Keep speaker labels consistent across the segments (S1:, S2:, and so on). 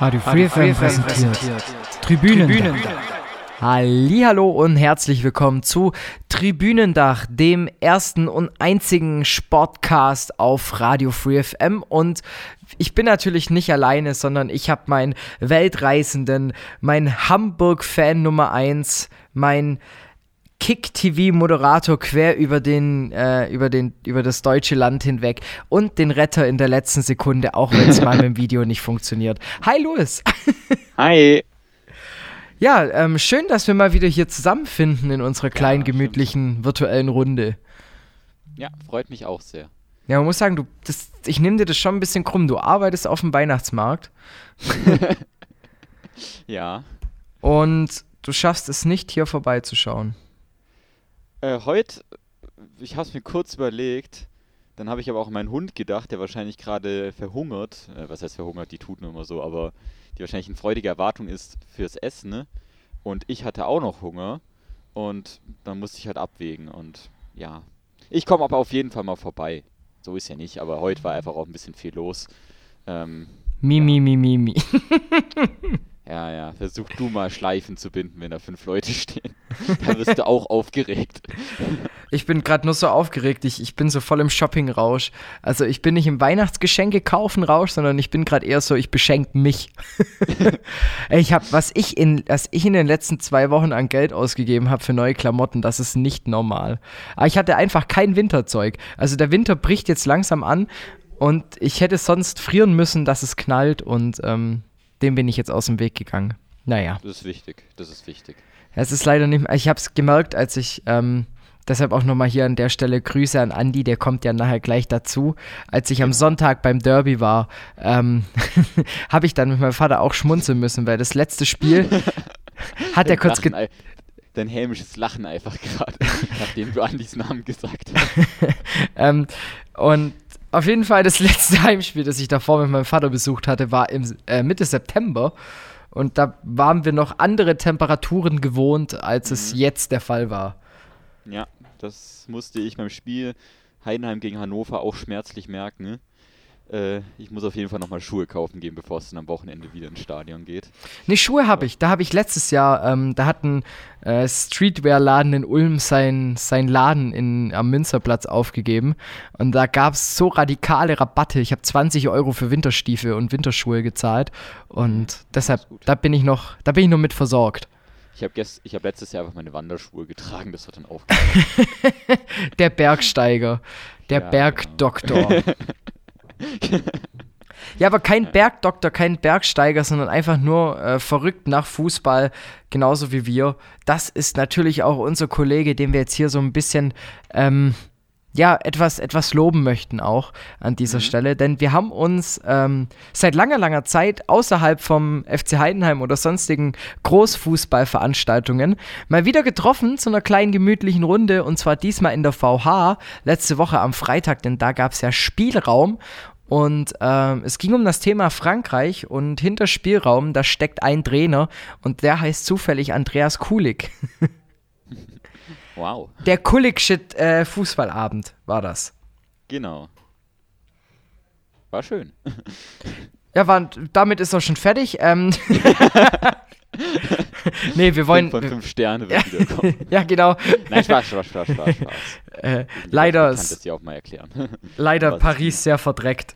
S1: Radio Free FM präsentiert. Tribünen. Hallo und herzlich willkommen zu Tribünendach, dem ersten und einzigen Sportcast auf Radio Free FM und ich bin natürlich nicht alleine, sondern ich habe meinen Weltreisenden, meinen Hamburg-Fan Nummer 1, mein Kick-TV-Moderator quer über den, äh, über den, über das deutsche Land hinweg und den Retter in der letzten Sekunde, auch wenn es mal mit dem Video nicht funktioniert. Hi Louis.
S2: Hi.
S1: Ja, ähm, schön, dass wir mal wieder hier zusammenfinden in unserer kleinen, gemütlichen, virtuellen Runde.
S2: Ja, freut mich auch sehr.
S1: Ja, man muss sagen, du, das, ich nehme dir das schon ein bisschen krumm. Du arbeitest auf dem Weihnachtsmarkt.
S2: ja.
S1: Und du schaffst es nicht, hier vorbeizuschauen.
S2: Äh, heute, ich habe es mir kurz überlegt, dann habe ich aber auch an meinen Hund gedacht, der wahrscheinlich gerade verhungert. Äh, was heißt verhungert? Die tut nur immer so, aber die wahrscheinlich eine freudige Erwartung ist fürs Essen. Ne? Und ich hatte auch noch Hunger und dann musste ich halt abwägen. Und ja, ich komme aber auf jeden Fall mal vorbei. So ist ja nicht, aber heute war einfach auch ein bisschen viel los.
S1: Ähm, mi, mi, mi, mi, mi.
S2: Ja, ja. Versuch du mal Schleifen zu binden, wenn da fünf Leute stehen. da wirst du auch aufgeregt.
S1: Ich bin gerade nur so aufgeregt. Ich, ich bin so voll im Shopping-Rausch. Also ich bin nicht im Weihnachtsgeschenke kaufen Rausch, sondern ich bin gerade eher so, ich beschenke mich. ich habe, was ich in, was ich in den letzten zwei Wochen an Geld ausgegeben habe für neue Klamotten, das ist nicht normal. Aber ich hatte einfach kein Winterzeug. Also der Winter bricht jetzt langsam an und ich hätte sonst frieren müssen, dass es knallt und ähm, dem bin ich jetzt aus dem Weg gegangen. Naja.
S2: Das ist wichtig, das ist wichtig.
S1: Es ist leider nicht mehr, ich habe es gemerkt, als ich, ähm, deshalb auch nochmal hier an der Stelle Grüße an Andi, der kommt ja nachher gleich dazu. Als ich am Sonntag beim Derby war, ähm, habe ich dann mit meinem Vater auch schmunzeln müssen, weil das letzte Spiel hat er kurz... Lachen,
S2: dein hämisches Lachen einfach gerade, nachdem du Andis Namen gesagt hast.
S1: ähm, und auf jeden Fall das letzte Heimspiel, das ich davor mit meinem Vater besucht hatte, war im, äh, Mitte September. Und da waren wir noch andere Temperaturen gewohnt, als mhm. es jetzt der Fall war.
S2: Ja, das musste ich beim Spiel Heidenheim gegen Hannover auch schmerzlich merken. Äh, ich muss auf jeden Fall nochmal Schuhe kaufen gehen, bevor es dann am Wochenende wieder ins Stadion geht.
S1: Ne, Schuhe habe ich. Da habe ich letztes Jahr, ähm, da hat ein äh, Streetwear-Laden in Ulm sein, sein Laden in, am Münsterplatz aufgegeben. Und da gab es so radikale Rabatte. Ich habe 20 Euro für Winterstiefel und Winterschuhe gezahlt. Und deshalb, da bin ich noch, da bin ich noch mit versorgt.
S2: Ich habe hab letztes Jahr einfach meine Wanderschuhe getragen, das hat dann auch.
S1: der Bergsteiger, der ja, Bergdoktor. Genau. Ja, aber kein Bergdoktor, kein Bergsteiger, sondern einfach nur äh, verrückt nach Fußball, genauso wie wir. Das ist natürlich auch unser Kollege, den wir jetzt hier so ein bisschen, ähm, ja, etwas, etwas loben möchten auch an dieser mhm. Stelle. Denn wir haben uns ähm, seit langer, langer Zeit außerhalb vom FC Heidenheim oder sonstigen Großfußballveranstaltungen mal wieder getroffen zu einer kleinen gemütlichen Runde und zwar diesmal in der VH letzte Woche am Freitag, denn da gab es ja Spielraum und ähm, es ging um das Thema Frankreich und hinter Spielraum, da steckt ein Trainer und der heißt zufällig Andreas Kulik.
S2: wow.
S1: Der Kulik-Shit äh, Fußballabend war das.
S2: Genau. War schön.
S1: Ja, war, damit ist er schon fertig. Ähm nee, wir wollen.
S2: Fünf von fünf Sterne wird wiederkommen.
S1: ja, genau.
S2: Nein, Spaß, Spaß, Spaß, Spaß. Spaß.
S1: Äh, leider.
S2: Ich kann das ja auch mal erklären.
S1: leider Paris sehr verdreckt.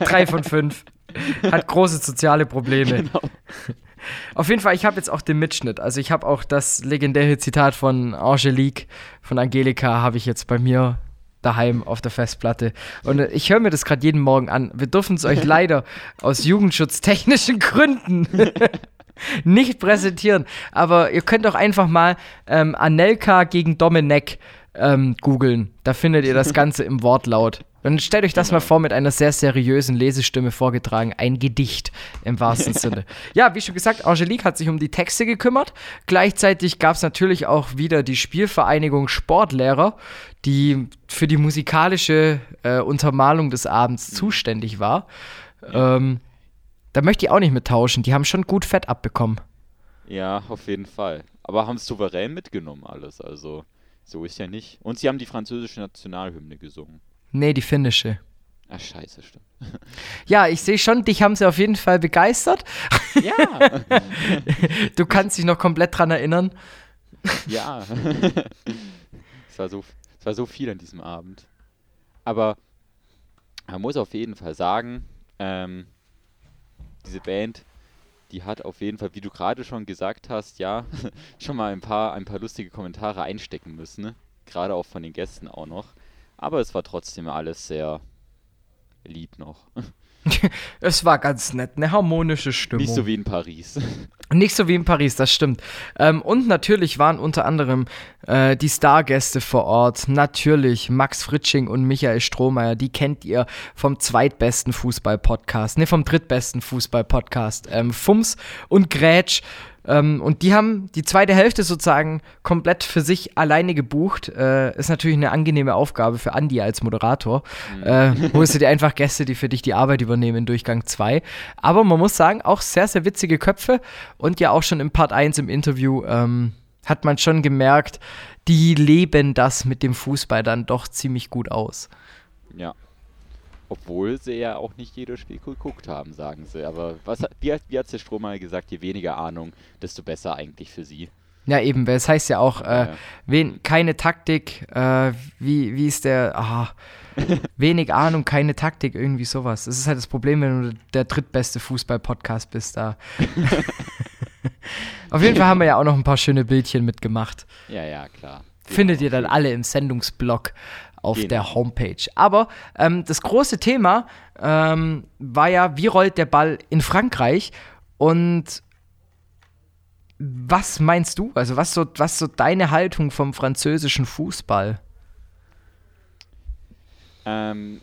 S1: Drei von fünf. Hat große soziale Probleme. Genau. Auf jeden Fall, ich habe jetzt auch den Mitschnitt. Also ich habe auch das legendäre Zitat von Angelique, von Angelika, habe ich jetzt bei mir daheim auf der Festplatte. Und ich höre mir das gerade jeden Morgen an. Wir dürfen es euch leider aus jugendschutztechnischen Gründen nicht präsentieren. Aber ihr könnt auch einfach mal ähm, Anelka gegen Domenech ähm, googeln. Da findet ihr das Ganze im Wortlaut. Und stellt euch das genau. mal vor mit einer sehr seriösen Lesestimme vorgetragen. Ein Gedicht im wahrsten Sinne. Ja, wie schon gesagt, Angelique hat sich um die Texte gekümmert. Gleichzeitig gab es natürlich auch wieder die Spielvereinigung Sportlehrer, die für die musikalische äh, Untermalung des Abends mhm. zuständig war. Ja. Ähm, da möchte ich auch nicht mittauschen. Die haben schon gut Fett abbekommen.
S2: Ja, auf jeden Fall. Aber haben es souverän mitgenommen alles. Also, so ist ja nicht. Und sie haben die französische Nationalhymne gesungen.
S1: Nee, die finnische.
S2: Ach, scheiße, stimmt.
S1: Ja, ich sehe schon, dich haben sie auf jeden Fall begeistert.
S2: Ja.
S1: Du kannst dich noch komplett dran erinnern.
S2: ja. es, war so, es war so viel an diesem Abend. Aber man muss auf jeden Fall sagen, ähm, diese Band, die hat auf jeden Fall, wie du gerade schon gesagt hast, ja, schon mal ein paar, ein paar lustige Kommentare einstecken müssen. Ne? Gerade auch von den Gästen auch noch. Aber es war trotzdem alles sehr lieb noch.
S1: Es war ganz nett, eine harmonische Stimmung.
S2: Nicht so wie in Paris.
S1: Nicht so wie in Paris, das stimmt. Ähm, und natürlich waren unter anderem äh, die Stargäste vor Ort. Natürlich Max Fritsching und Michael Strohmeier. Die kennt ihr vom zweitbesten Fußball-Podcast. Ne, vom drittbesten Fußball-Podcast. Ähm, Fums und Grätsch. Ähm, und die haben die zweite Hälfte sozusagen komplett für sich alleine gebucht. Äh, ist natürlich eine angenehme Aufgabe für Andi als Moderator. Mhm. Äh, holst du dir einfach Gäste, die für dich die Arbeit übernehmen in Durchgang 2. Aber man muss sagen, auch sehr, sehr witzige Köpfe. Und ja auch schon im Part 1 im Interview ähm, hat man schon gemerkt, die leben das mit dem Fußball dann doch ziemlich gut aus.
S2: Ja, obwohl sie ja auch nicht jedes Spiel geguckt haben, sagen sie. Aber was, wie, wie hat der Strom mal gesagt, je weniger Ahnung, desto besser eigentlich für sie.
S1: Ja, eben, weil es heißt ja auch, äh, wen, keine Taktik, äh, wie, wie ist der, aha, wenig Ahnung, keine Taktik, irgendwie sowas. Das ist halt das Problem, wenn du der drittbeste Fußball-Podcast bist da. Auf jeden Fall haben wir ja auch noch ein paar schöne Bildchen mitgemacht.
S2: Ja, ja, klar.
S1: Findet ihr dann alle im Sendungsblog auf genau. der Homepage. Aber ähm, das große Thema ähm, war ja, wie rollt der Ball in Frankreich und was meinst du? Also was so, was so deine Haltung vom französischen Fußball?
S2: Ähm,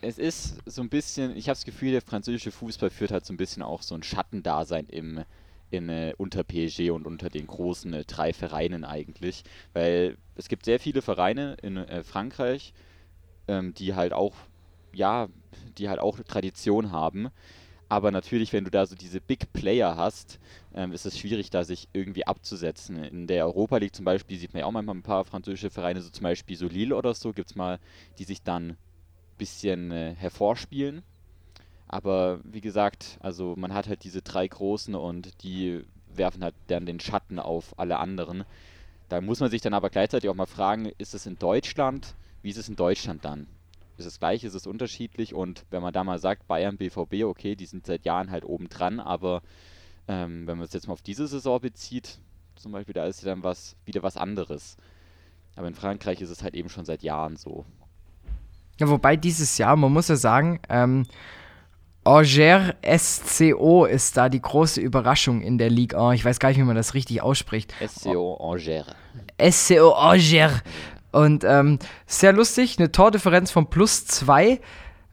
S2: es ist so ein bisschen, ich habe das Gefühl, der französische Fußball führt halt so ein bisschen auch so ein Schattendasein im in, äh, unter PSG und unter den großen äh, drei Vereinen eigentlich. Weil es gibt sehr viele Vereine in äh, Frankreich, ähm, die halt auch, ja, die halt auch Tradition haben. Aber natürlich, wenn du da so diese Big Player hast, ähm, ist es schwierig, da sich irgendwie abzusetzen. In der Europa League zum Beispiel sieht man ja auch manchmal ein paar französische Vereine, so zum Beispiel so Lille oder so, gibt es mal, die sich dann ein bisschen äh, hervorspielen. Aber wie gesagt, also man hat halt diese drei Großen und die werfen halt dann den Schatten auf alle anderen. Da muss man sich dann aber gleichzeitig auch mal fragen, ist es in Deutschland, wie ist es in Deutschland dann? Ist es gleich, ist es unterschiedlich? Und wenn man da mal sagt, Bayern, BVB, okay, die sind seit Jahren halt oben dran, aber ähm, wenn man es jetzt mal auf diese Saison bezieht, zum Beispiel, da ist ja dann was, wieder was anderes. Aber in Frankreich ist es halt eben schon seit Jahren so.
S1: Ja, wobei dieses Jahr, man muss ja sagen, ähm, Angers SCO ist da die große Überraschung in der Liga. Ich weiß gar nicht, wie man das richtig ausspricht.
S2: SCO Angers.
S1: SCO Angers. Und ähm, sehr lustig, eine Tordifferenz von plus 2.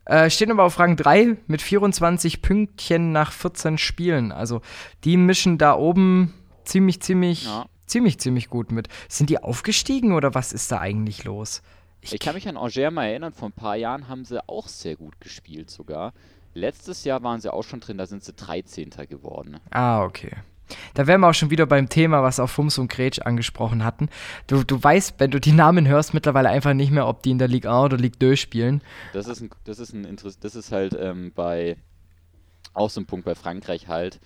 S1: Äh, stehen aber auf Rang 3 mit 24 Pünktchen nach 14 Spielen. Also die mischen da oben ziemlich, ziemlich, ja. ziemlich, ziemlich gut mit. Sind die aufgestiegen oder was ist da eigentlich los?
S2: Ich, ich kann mich an Angers mal erinnern, vor ein paar Jahren haben sie auch sehr gut gespielt sogar. Letztes Jahr waren sie auch schon drin, da sind sie 13. geworden.
S1: Ah, okay. Da wären wir auch schon wieder beim Thema, was auch Fums und Gretsch angesprochen hatten. Du, du weißt, wenn du die Namen hörst, mittlerweile einfach nicht mehr, ob die in der Ligue 1 oder Ligue 2 spielen.
S2: Das ist, ein, das ist, ein das ist halt ähm, bei auch so ein Punkt bei Frankreich halt.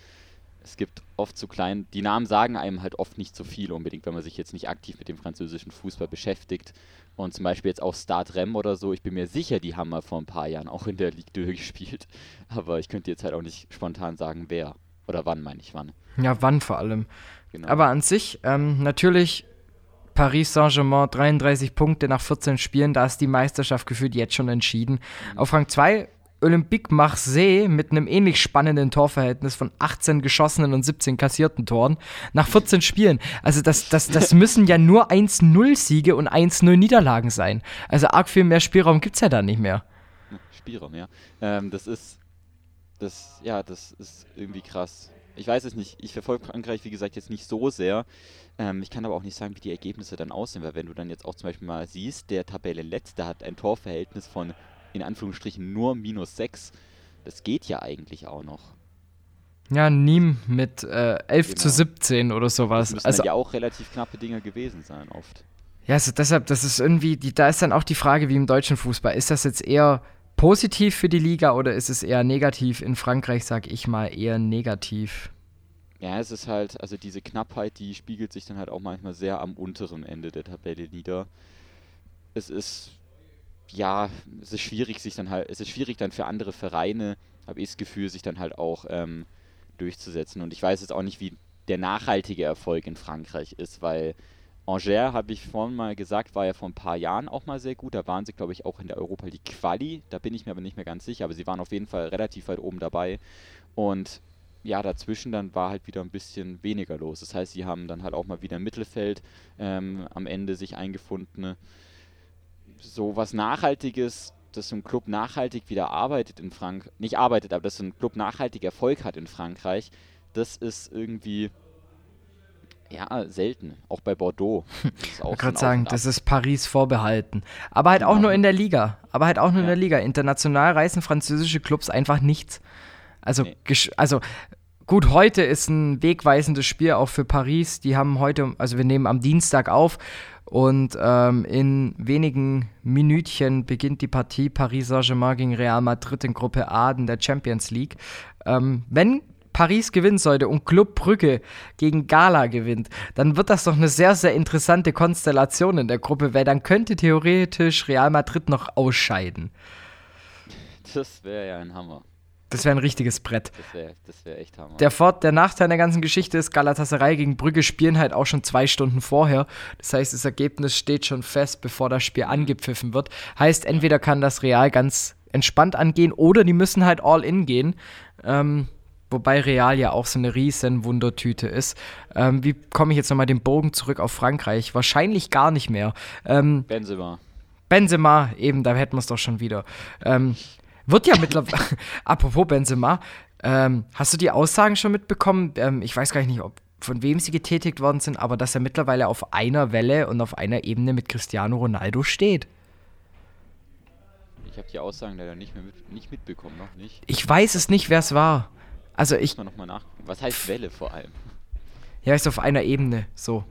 S2: Es gibt oft zu klein, die Namen sagen einem halt oft nicht so viel unbedingt, wenn man sich jetzt nicht aktiv mit dem französischen Fußball beschäftigt. Und zum Beispiel jetzt auch Start Rem oder so, ich bin mir sicher, die haben mal vor ein paar Jahren auch in der Ligue 2 gespielt. Aber ich könnte jetzt halt auch nicht spontan sagen, wer. Oder wann, meine ich, wann.
S1: Ja, wann vor allem. Genau. Aber an sich, ähm, natürlich Paris Saint-Germain 33 Punkte nach 14 Spielen, da ist die Meisterschaft gefühlt jetzt schon entschieden. Mhm. Auf Rang 2 Olympique Marseille mit einem ähnlich spannenden Torverhältnis von 18 geschossenen und 17 kassierten Toren nach 14 Spielen. Also das, das, das müssen ja nur 1-0-Siege und 1-0 Niederlagen sein. Also arg viel mehr Spielraum gibt es ja da nicht mehr.
S2: Spielraum, ja. Ähm, das ist, das, ja, das ist irgendwie krass. Ich weiß es nicht. Ich verfolge Frankreich, wie gesagt, jetzt nicht so sehr. Ähm, ich kann aber auch nicht sagen, wie die Ergebnisse dann aussehen, weil wenn du dann jetzt auch zum Beispiel mal siehst, der Tabelle Letzte hat ein Torverhältnis von in Anführungsstrichen nur minus 6. Das geht ja eigentlich auch noch.
S1: Ja, Niem mit äh, 11 genau. zu 17 oder sowas.
S2: Das müssen also ja auch relativ knappe Dinge gewesen sein, oft.
S1: Ja, also deshalb, das ist irgendwie, die, da ist dann auch die Frage, wie im deutschen Fußball, ist das jetzt eher positiv für die Liga oder ist es eher negativ? In Frankreich sage ich mal eher negativ.
S2: Ja, es ist halt, also diese Knappheit, die spiegelt sich dann halt auch manchmal sehr am unteren Ende der Tabelle nieder. Es ist, ja, es ist schwierig, sich dann halt, es ist schwierig dann für andere Vereine, habe ich das Gefühl, sich dann halt auch ähm, durchzusetzen. Und ich weiß jetzt auch nicht, wie der nachhaltige Erfolg in Frankreich ist, weil Angers, habe ich vorhin mal gesagt, war ja vor ein paar Jahren auch mal sehr gut. Da waren sie, glaube ich, auch in der Europa League Quali. Da bin ich mir aber nicht mehr ganz sicher, aber sie waren auf jeden Fall relativ weit oben dabei. Und ja, dazwischen dann war halt wieder ein bisschen weniger los. Das heißt, sie haben dann halt auch mal wieder im Mittelfeld ähm, am Ende sich eingefunden. So was Nachhaltiges, dass so ein Club nachhaltig wieder arbeitet in Frankreich, nicht arbeitet, aber dass so ein Club nachhaltig Erfolg hat in Frankreich, das ist irgendwie ja, selten. Auch bei Bordeaux.
S1: Ich wollte gerade sagen, das ist Paris vorbehalten. Aber halt genau. auch nur in der Liga. Aber halt auch nur ja. in der Liga. International reißen französische Clubs einfach nichts. Also, nee. also gut, heute ist ein wegweisendes Spiel auch für Paris. Die haben heute, also wir nehmen am Dienstag auf und ähm, in wenigen Minütchen beginnt die Partie Paris Saint-Germain gegen Real Madrid in Gruppe A in der Champions League. Ähm, wenn Paris gewinnen sollte und Club Brügge gegen Gala gewinnt, dann wird das doch eine sehr, sehr interessante Konstellation in der Gruppe, weil dann könnte theoretisch Real Madrid noch ausscheiden.
S2: Das wäre ja ein Hammer.
S1: Das wäre ein richtiges Brett.
S2: Das wäre das wär echt Hammer.
S1: Der, Fort, der Nachteil der ganzen Geschichte ist, Galatasaray gegen Brügge spielen halt auch schon zwei Stunden vorher. Das heißt, das Ergebnis steht schon fest, bevor das Spiel angepfiffen wird. Heißt, entweder kann das Real ganz entspannt angehen oder die müssen halt all in gehen. Ähm, wobei Real ja auch so eine riesen Wundertüte ist. Ähm, wie komme ich jetzt nochmal den Bogen zurück auf Frankreich? Wahrscheinlich gar nicht mehr. Ähm,
S2: Benzema.
S1: Benzema, eben, da hätten wir es doch schon wieder. Ähm, wird ja mittlerweile. Apropos Benzema, ähm, hast du die Aussagen schon mitbekommen? Ähm, ich weiß gar nicht, ob von wem sie getätigt worden sind, aber dass er mittlerweile auf einer Welle und auf einer Ebene mit Cristiano Ronaldo steht.
S2: Ich habe die Aussagen leider nicht mehr mit, nicht mitbekommen, noch nicht.
S1: Ich weiß es nicht, wer es war. Also ich.
S2: Muss noch mal nach. Was heißt Welle vor allem?
S1: Ja, ist auf einer Ebene so.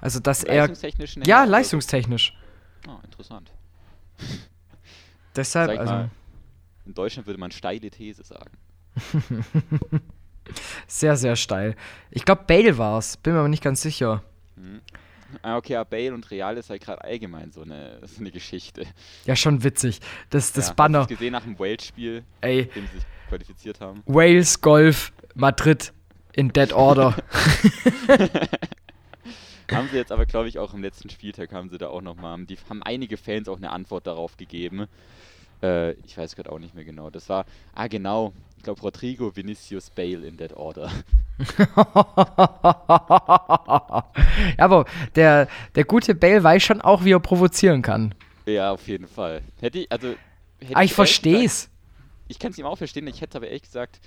S1: Also dass er. Leistungstechnisch? Ja, leistungstechnisch.
S2: Ah, interessant.
S1: Deshalb, also. Mal,
S2: in Deutschland würde man steile These sagen.
S1: sehr, sehr steil. Ich glaube, Bale war es, bin mir aber nicht ganz sicher.
S2: Mhm. Ah, okay, aber Bale und Real ist halt gerade allgemein so eine, so eine Geschichte.
S1: Ja, schon witzig. Das, das ja, Banner. Hast
S2: gesehen nach dem Wales-Spiel,
S1: in
S2: dem sie sich qualifiziert haben?
S1: Wales, Golf, Madrid in Dead Order.
S2: haben sie jetzt aber, glaube ich, auch im letzten Spieltag haben sie da auch nochmal, die haben einige Fans auch eine Antwort darauf gegeben. Äh, ich weiß gerade auch nicht mehr genau. Das war, ah genau, ich glaube Rodrigo Vinicius Bale in That Order.
S1: ja, aber der, der gute Bale weiß schon auch, wie er provozieren kann.
S2: Ja, auf jeden Fall. Hätte ich, also.
S1: Hätte ah, ich, ich verstehe es.
S2: Ich kann es ihm auch verstehen, ich hätte aber ehrlich gesagt,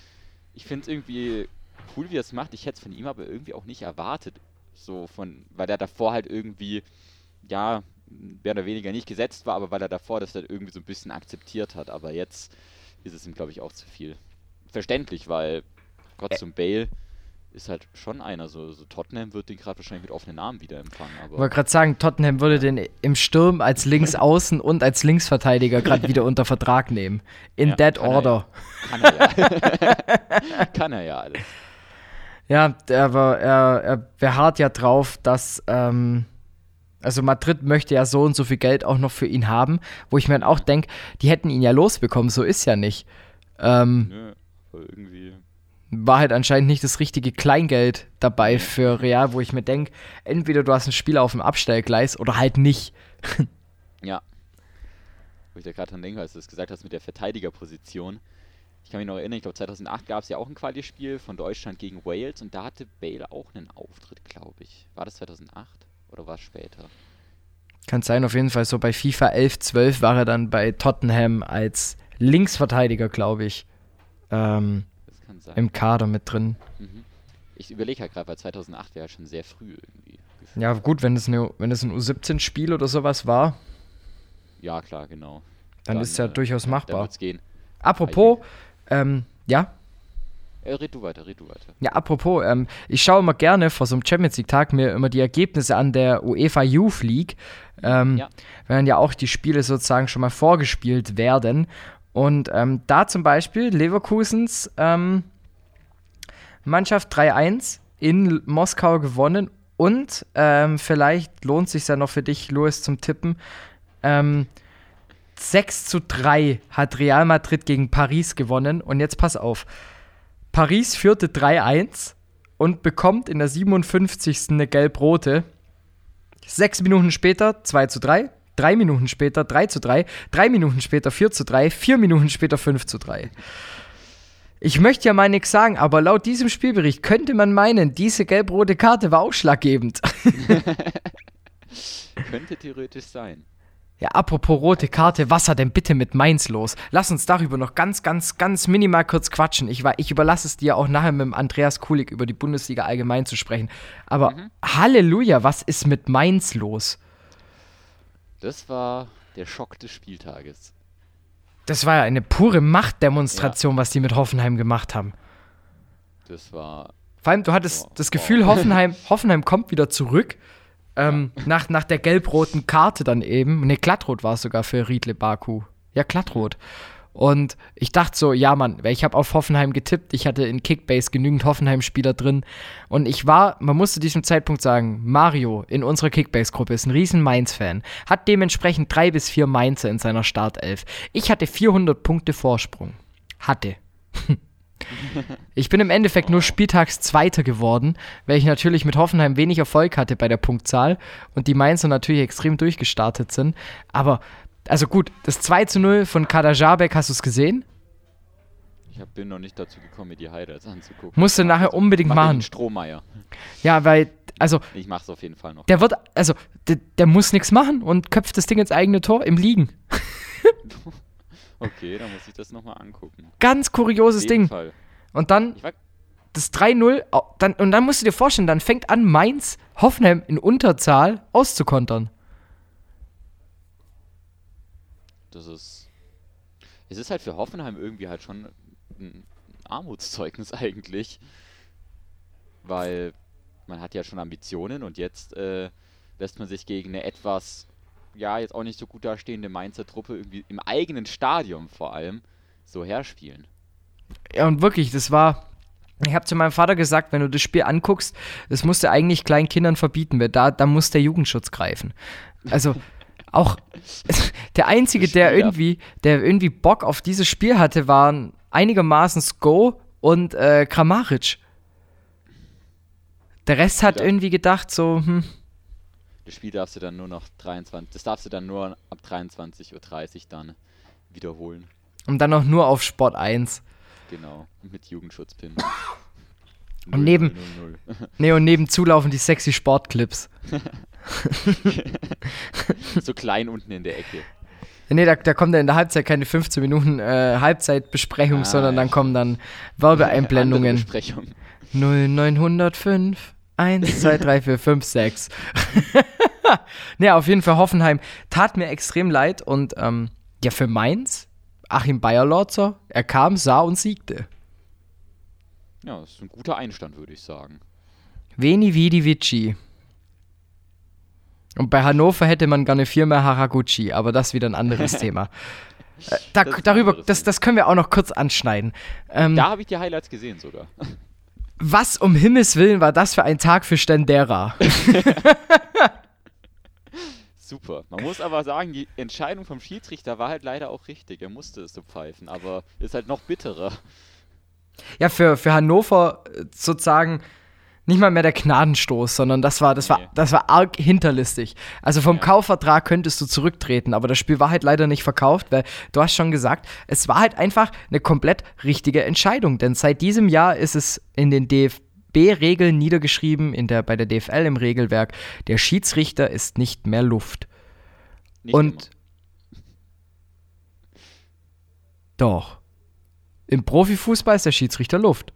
S2: ich finde es irgendwie cool, wie er es macht. Ich hätte es von ihm aber irgendwie auch nicht erwartet. So von, weil er davor halt irgendwie, ja, mehr oder weniger nicht gesetzt war, aber weil er davor das halt irgendwie so ein bisschen akzeptiert hat. Aber jetzt ist es ihm, glaube ich, auch zu viel. Verständlich, weil Gott zum Bale ist halt schon einer. So, so Tottenham wird den gerade wahrscheinlich mit offenen Armen wieder empfangen.
S1: Ich wollte gerade sagen, Tottenham würde den im Sturm als Linksaußen und als Linksverteidiger gerade wieder unter Vertrag nehmen. In ja, that order.
S2: Er, kann er ja. kann er ja alles.
S1: Ja, aber er, er beharrt ja drauf, dass ähm, also Madrid möchte ja so und so viel Geld auch noch für ihn haben, wo ich mir dann auch denke, die hätten ihn ja losbekommen, so ist ja nicht. Ähm, Nö, irgendwie. War halt anscheinend nicht das richtige Kleingeld dabei für Real, wo ich mir denke, entweder du hast einen Spieler auf dem Abstellgleis oder halt nicht.
S2: ja. Wo ich da gerade dran denke, als du das gesagt hast mit der Verteidigerposition. Ich kann mich noch erinnern, ich glaube 2008 gab es ja auch ein Quali-Spiel von Deutschland gegen Wales und da hatte Bale auch einen Auftritt, glaube ich. War das 2008? Oder war es später?
S1: Kann sein, auf jeden Fall. So bei FIFA 11, 12 war er dann bei Tottenham als Linksverteidiger, glaube ich, ähm, im Kader mit drin. Mhm.
S2: Ich überlege halt gerade, weil 2008 wäre schon sehr früh irgendwie.
S1: Gefühlt. Ja, gut, wenn es, eine, wenn es ein U17-Spiel oder sowas war.
S2: Ja, klar, genau.
S1: Dann, dann ist es ja äh, durchaus machbar.
S2: Dann gehen.
S1: Apropos, ähm, ja,
S2: äh, red du weiter, red du weiter.
S1: Ja, apropos, ähm, ich schaue immer gerne vor so einem Champions League-Tag mir immer die Ergebnisse an der UEFA Youth League. Ähm, ja. Wenn ja auch die Spiele sozusagen schon mal vorgespielt werden. Und ähm, da zum Beispiel Leverkusens ähm, Mannschaft 3-1 in Moskau gewonnen und ähm, vielleicht lohnt es sich ja noch für dich, Louis, zum Tippen. Ähm, 6 zu 3 hat Real Madrid gegen Paris gewonnen. Und jetzt pass auf. Paris führte 3-1 und bekommt in der 57. eine gelb-rote. Sechs Minuten später 2 zu 3. Drei Minuten später 3 zu 3. Drei Minuten später 4 zu 3. Vier Minuten später 5 zu 3. Ich möchte ja mal nichts sagen, aber laut diesem Spielbericht könnte man meinen, diese gelb-rote Karte war ausschlaggebend.
S2: könnte theoretisch sein.
S1: Ja, apropos rote Karte, was hat denn bitte mit Mainz los? Lass uns darüber noch ganz, ganz, ganz minimal kurz quatschen. Ich, ich überlasse es dir auch nachher mit dem Andreas Kulik über die Bundesliga allgemein zu sprechen. Aber mhm. Halleluja, was ist mit Mainz los?
S2: Das war der Schock des Spieltages.
S1: Das war ja eine pure Machtdemonstration, ja. was die mit Hoffenheim gemacht haben.
S2: Das war.
S1: Vor allem, du hattest oh, das Gefühl, oh. Hoffenheim, Hoffenheim kommt wieder zurück ähm, nach, nach der gelb-roten Karte dann eben. Ne, glattrot war es sogar für Riedle Baku. Ja, glattrot. Und ich dachte so, ja, Mann, ich habe auf Hoffenheim getippt. Ich hatte in Kickbase genügend Hoffenheim-Spieler drin. Und ich war, man muss zu diesem Zeitpunkt sagen, Mario in unserer Kickbase-Gruppe ist ein riesen Mainz-Fan. Hat dementsprechend drei bis vier Mainzer in seiner Startelf. Ich hatte 400 Punkte Vorsprung. Hatte. Ich bin im Endeffekt nur Spieltags Zweiter geworden, weil ich natürlich mit Hoffenheim wenig Erfolg hatte bei der Punktzahl und die Mainzer natürlich extrem durchgestartet sind. Aber, also gut, das 2 zu 0 von Kader Jabek, hast du es gesehen?
S2: Ich bin noch nicht dazu gekommen, mir die Highlights anzugucken.
S1: Musst du nachher also, unbedingt mach machen.
S2: Strohmeier.
S1: Ja, weil, also.
S2: Ich mach's auf jeden Fall noch.
S1: Der wird, also, der, der muss nichts machen und köpft das Ding ins eigene Tor im Liegen.
S2: Okay, dann muss ich das nochmal angucken.
S1: Ganz kurioses Ding. Fall. Und dann das 3-0, dann, und dann musst du dir vorstellen, dann fängt an Mainz Hoffenheim in Unterzahl auszukontern.
S2: Das ist. Es ist halt für Hoffenheim irgendwie halt schon ein Armutszeugnis eigentlich. Weil man hat ja schon Ambitionen und jetzt äh, lässt man sich gegen eine etwas ja, jetzt auch nicht so gut dastehende Mainzer Truppe irgendwie im eigenen Stadion vor allem so herspielen.
S1: Ja, und wirklich, das war. Ich habe zu meinem Vater gesagt, wenn du das Spiel anguckst, das musst du eigentlich kleinen Kindern verbieten, weil da, da muss der Jugendschutz greifen. Also auch der Einzige, der irgendwie, der irgendwie Bock auf dieses Spiel hatte, waren einigermaßen Sko und äh, Kramaric. Der Rest hat ja. irgendwie gedacht, so, hm,
S2: das Spiel darfst du dann nur noch 23, das darfst du dann nur ab 23.30 Uhr dann wiederholen.
S1: Und dann auch nur auf Sport 1.
S2: Genau, mit Jugendschutzpin.
S1: und neben, 0, 0, 0. nee, und nebenzu laufen die sexy Sportclips.
S2: so klein unten in der Ecke.
S1: Nee, da, da kommt dann in der Halbzeit keine 15 Minuten äh, Halbzeitbesprechung, ah, sondern ja, dann kommen dann Werbeeinblendungen. Besprechung. 0905 1, 2, 3, 4, 5, 6. naja, auf jeden Fall Hoffenheim tat mir extrem leid und ähm, ja, für Mainz, Achim Bayerlorzer, er kam, sah und siegte.
S2: Ja, das ist ein guter Einstand, würde ich sagen.
S1: Veni Vidi Vici. Und bei Hannover hätte man gerne viel mehr Haraguchi, aber das ist wieder ein anderes Thema. Äh, da, das darüber, das, das können wir auch noch kurz anschneiden.
S2: Ähm, da habe ich die Highlights gesehen sogar.
S1: Was um Himmels Willen war das für ein Tag für Stendera?
S2: Super. Man muss aber sagen, die Entscheidung vom Schiedsrichter war halt leider auch richtig. Er musste es so pfeifen, aber ist halt noch bitterer.
S1: Ja, für, für Hannover äh, sozusagen nicht mal mehr der Gnadenstoß, sondern das war, das war, das war arg hinterlistig. Also vom ja. Kaufvertrag könntest du zurücktreten, aber das Spiel war halt leider nicht verkauft, weil du hast schon gesagt, es war halt einfach eine komplett richtige Entscheidung. Denn seit diesem Jahr ist es in den DFB-Regeln niedergeschrieben, in der, bei der DFL im Regelwerk, der Schiedsrichter ist nicht mehr Luft. Nicht Und immer. doch. Im Profifußball ist der Schiedsrichter Luft.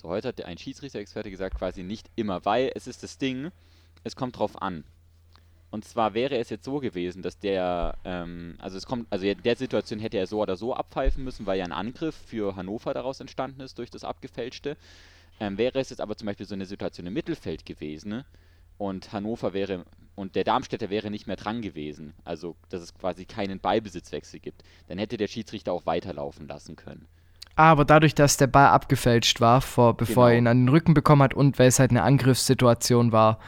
S2: So, heute hat ein Schiedsrichter-Experte gesagt, quasi nicht immer, weil es ist das Ding, es kommt drauf an. Und zwar wäre es jetzt so gewesen, dass der, ähm, also es kommt, also der Situation hätte er so oder so abpfeifen müssen, weil ja ein Angriff für Hannover daraus entstanden ist durch das Abgefälschte. Ähm, wäre es jetzt aber zum Beispiel so eine Situation im Mittelfeld gewesen, und Hannover wäre und der Darmstädter wäre nicht mehr dran gewesen, also dass es quasi keinen Ballbesitzwechsel gibt, dann hätte der Schiedsrichter auch weiterlaufen lassen können.
S1: Aber dadurch, dass der Ball abgefälscht war, vor, bevor
S2: Genau.
S1: er ihn an den Rücken bekommen hat und weil es halt eine Angriffssituation war,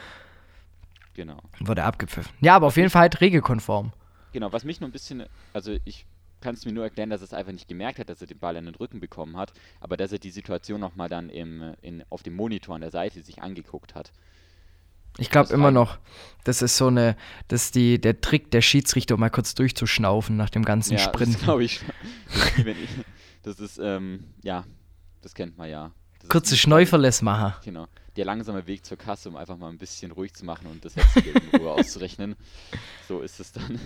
S2: Genau.
S1: wurde er abgepfiffen. Ja, aber auf jeden Fall halt regelkonform.
S2: Genau, was mich nur ein bisschen, also ich kann es mir nur erklären, dass er es einfach nicht gemerkt hat, dass er den Ball an den Rücken bekommen hat, aber dass er die Situation nochmal dann im, in, auf dem Monitor an der Seite sich angeguckt hat.
S1: Ich glaube immer noch, das ist so eine, das ist die, der Trick der Schiedsrichter, um mal kurz durchzuschnaufen nach dem ganzen
S2: ja,
S1: Sprint.
S2: glaube ich ich, das ist, ähm, ja, das kennt man ja. Das
S1: Kurze
S2: wie-
S1: Schnäuferlesmacher.
S2: Genau. Der langsame Weg zur Kasse, um einfach mal ein bisschen ruhig zu machen und das Wechselgeld in Ruhe auszurechnen. So ist es dann.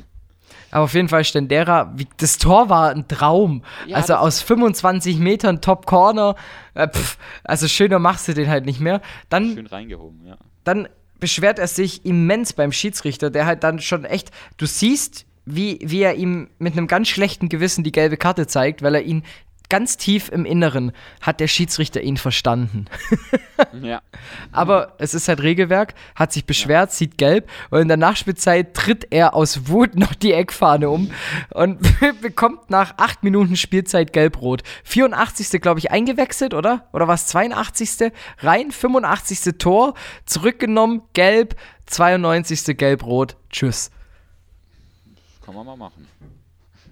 S1: Aber auf jeden Fall Stendera, wie, das Tor war ein Traum.
S2: Ja,
S1: also aus 25 Metern Top Corner, äh, pff, also schöner machst du den halt nicht mehr. Dann
S2: Schön reingehoben, ja.
S1: dann beschwert er sich immens beim Schiedsrichter, der halt dann schon echt, du siehst, wie, wie er ihm mit einem ganz schlechten Gewissen die gelbe Karte zeigt, weil er ihn ganz tief im Inneren hat der Schiedsrichter ihn verstanden.
S2: Ja,
S1: Aber es ist halt Regelwerk, hat sich beschwert, sieht gelb und in der Nachspielzeit tritt er aus Wut noch die Eckfahne um und bekommt nach acht Minuten Spielzeit gelb-rot. 84. glaube ich eingewechselt, oder? Oder was? 82. rein, 85. Tor, zurückgenommen, gelb, 92. gelb-rot, tschüss.
S2: kann man mal machen.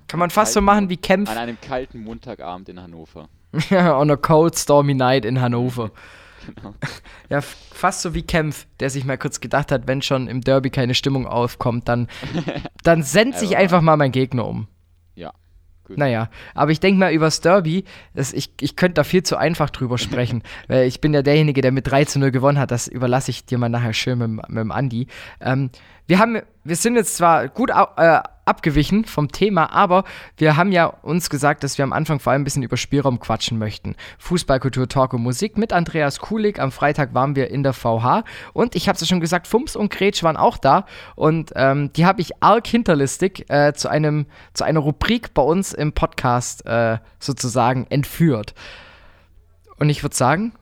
S1: Kann man fast so machen wie Kempf
S2: An einem kalten Montagabend in Hannover.
S1: on a cold stormy night in Hannover.
S2: Genau.
S1: Ja, fast so wie Kempf, der sich mal kurz gedacht hat, wenn schon im Derby keine Stimmung aufkommt, dann, dann send sich einfach mal mein Gegner um.
S2: Ja. Gut.
S1: Naja, aber ich denke mal Derby, das, ich, ich könnte da viel zu einfach drüber sprechen, weil ich bin ja derjenige, der mit 3 zu 0 gewonnen hat, das überlasse ich dir mal nachher schön mit, mit dem Andi. Ähm, wir haben, wir sind jetzt zwar gut äh, abgewichen vom Thema, aber wir haben ja uns gesagt, dass wir am Anfang vor allem ein bisschen über Spielraum quatschen möchten. Fußballkultur, Talk und Musik mit Andreas Kulig. Am Freitag waren wir in der VH und ich habe es ja schon gesagt, Fums und Gretsch waren auch da und ähm, die habe ich arg hinterlistig äh, zu, einem, zu einer Rubrik bei uns im Podcast äh, sozusagen entführt. Und ich würde sagen,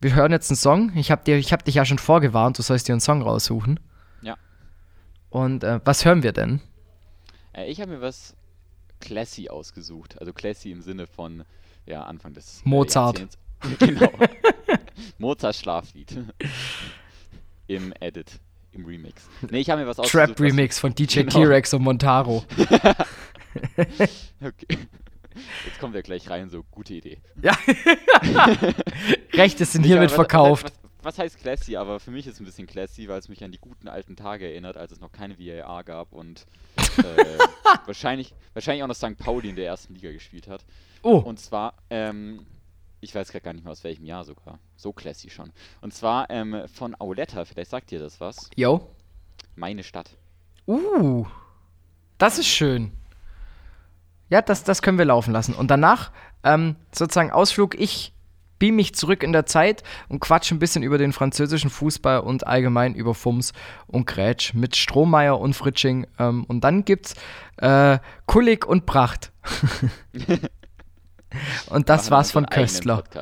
S1: wir hören jetzt einen Song. Ich habe hab dich ja schon vorgewarnt, du sollst dir einen Song raussuchen. Und äh, was hören wir denn?
S2: Äh, ich habe mir was classy ausgesucht. Also classy im Sinne von, ja, Anfang des
S1: Mozart.
S2: Genau. Mozart Schlaflied. Im Edit, im Remix. Nee, ich habe mir was ausgesucht.
S1: Trap Remix von DJ
S2: Genau.
S1: T-Rex und Montaro.
S2: Okay. Jetzt kommt er gleich rein, so gute Idee.
S1: Ja. Rechte sind hiermit verkauft.
S2: Was, was, heißt classy? Aber für mich ist es ein bisschen classy, weil es mich an die guten alten Tage erinnert, als es noch keine VAR gab und äh, wahrscheinlich, wahrscheinlich auch noch St. Pauli in der ersten Liga gespielt hat.
S1: Oh,
S2: Und zwar, ähm, ich weiß gerade gar nicht mehr aus welchem Jahr sogar. So classy schon. Und zwar ähm, von Auletta, vielleicht sagt dir das was.
S1: yo.
S2: Meine Stadt.
S1: Uh, das ist schön. Ja, das, das können wir laufen lassen. Und danach, ähm, sozusagen Ausflug, ich beam mich zurück in der Zeit und quatsch ein bisschen über den französischen Fußball und allgemein über Fums und Grätsch mit Strohmeier und Fritsching. Ähm, und dann gibt's äh, Kullig und Pracht. und das war's von Köstler.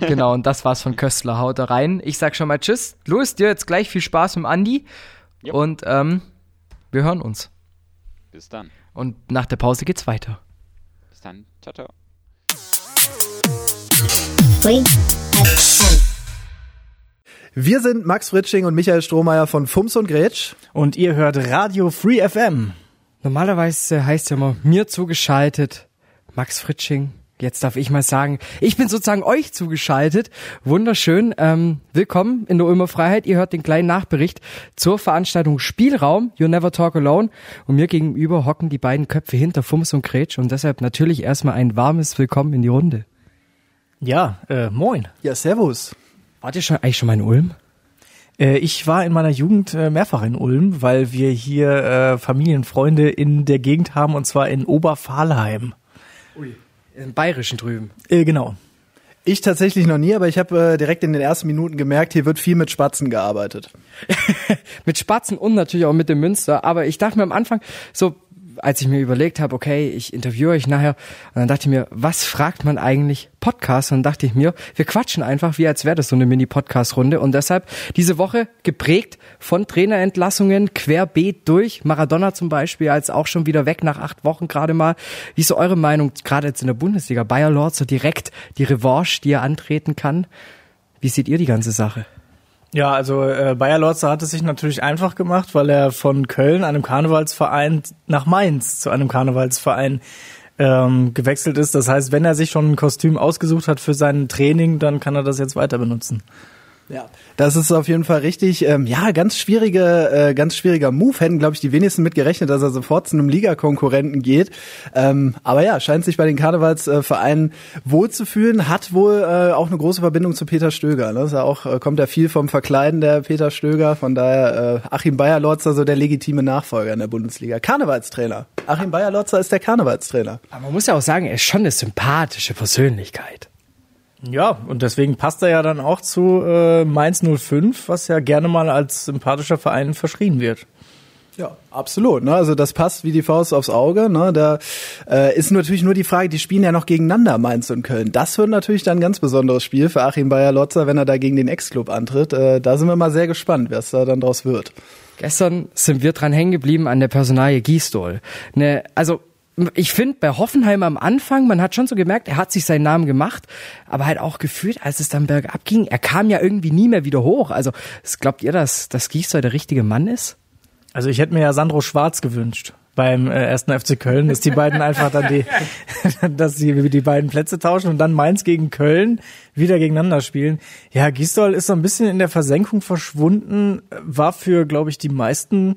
S1: Genau, und das war's von Köstler. Haut da rein. Ich sag schon mal Tschüss. Louis, dir jetzt gleich viel Spaß mit Andi.
S2: Jo.
S1: Und ähm, wir hören uns.
S2: Bis dann.
S1: Und nach der Pause geht's weiter.
S2: Bis dann. Ciao, ciao.
S3: Free FM.
S4: Wir sind Max Fritsching und Michael Strohmeier von Fums und Gretsch.
S5: Und ihr hört Radio Free FM.
S1: Normalerweise heißt ja immer mir zugeschaltet, Max Fritsching. Jetzt darf ich mal sagen, ich bin sozusagen euch zugeschaltet. Wunderschön. Ähm, willkommen in der Ulmer Freiheit. Ihr hört den kleinen Nachbericht zur Veranstaltung Spielraum, You Never Talk Alone. Und mir gegenüber hocken die beiden Köpfe hinter Fums und Kretsch. Und deshalb natürlich erstmal ein warmes Willkommen in die Runde.
S5: Ja, äh, moin.
S4: Ja, servus.
S1: Wart ihr schon eigentlich schon mal in Ulm?
S5: Äh, ich war in meiner Jugend äh, mehrfach in Ulm, weil wir hier äh, Familienfreunde in der Gegend haben und zwar in Oberfahlheim.
S1: Im Bayerischen drüben.
S5: Äh, genau.
S4: Ich tatsächlich noch nie, aber ich habe äh, direkt in den ersten Minuten gemerkt, hier wird viel mit Spatzen gearbeitet.
S1: mit Spatzen und natürlich auch mit dem Münster. Aber ich dachte mir am Anfang, so, als ich mir überlegt habe, okay, ich interviewe euch nachher, und dann dachte ich mir, was fragt man eigentlich Podcast? Und dann dachte ich mir, wir quatschen einfach, wie als wäre das so eine Mini-Podcast-Runde. Und deshalb diese Woche geprägt von Trainerentlassungen, querbeet durch. Maradona zum Beispiel, als auch schon wieder weg nach acht Wochen gerade mal. Wie ist so eure Meinung, gerade jetzt in der Bundesliga? Bayer Lord so direkt die Revanche, die er antreten kann. Wie seht ihr die ganze Sache?
S5: Ja, also äh, Bayer Lorzer hat es sich natürlich einfach gemacht, weil er von Köln, einem Karnevalsverein, nach Mainz zu einem Karnevalsverein ähm, gewechselt ist. Das heißt, wenn er sich schon ein Kostüm ausgesucht hat für sein Training, dann kann er das jetzt weiter benutzen.
S4: Ja, das ist auf jeden Fall richtig. Ähm, ja, ganz schwierige, äh, ganz schwieriger Move. Hätten, glaube ich, die wenigsten mit gerechnet, dass er sofort zu einem Ligakonkurrenten geht. Ähm, aber ja, scheint sich bei den Karnevalsvereinen wohlzufühlen. Hat wohl äh, auch eine große Verbindung zu Peter Stöger. Ne? Ist ja auch, äh, kommt ja viel vom Verkleiden der Peter Stöger. Von daher äh, Achim Bayer-Lotzer so der legitime Nachfolger in der Bundesliga. Karnevalstrainer. Achim Bayer-Lotzer ist der Karnevalstrainer.
S1: Aber man muss ja auch sagen, er ist schon eine sympathische Persönlichkeit.
S5: Ja, und deswegen passt er ja dann auch zu äh, Mainz 05, was ja gerne mal als sympathischer Verein verschrien wird.
S4: Ja, absolut. Ne? Also das passt wie die Faust aufs Auge. Ne? Da äh, ist natürlich nur die Frage, die spielen ja noch gegeneinander, Mainz und Köln. Das wird natürlich dann ein ganz besonderes Spiel für Achim Bayer-Lotzer, wenn er da gegen den Ex-Club antritt. Äh, da sind wir mal sehr gespannt, was da dann draus wird.
S1: Gestern sind wir dran hängen geblieben an der Personalie Gisdol. Ne, also ich finde bei Hoffenheim am Anfang, man hat schon so gemerkt, er hat sich seinen Namen gemacht, aber halt auch gefühlt, als es dann bergab ging, er kam ja irgendwie nie mehr wieder hoch. Also glaubt ihr, dass, dass Gisdol der richtige Mann ist?
S5: Also ich hätte mir ja Sandro Schwarz gewünscht beim äh, ersten FC Köln, dass die beiden einfach dann die, dass sie die beiden Plätze tauschen und dann Mainz gegen Köln wieder gegeneinander spielen. Ja, Gisdol ist so ein bisschen in der Versenkung verschwunden, war für, glaube ich, die meisten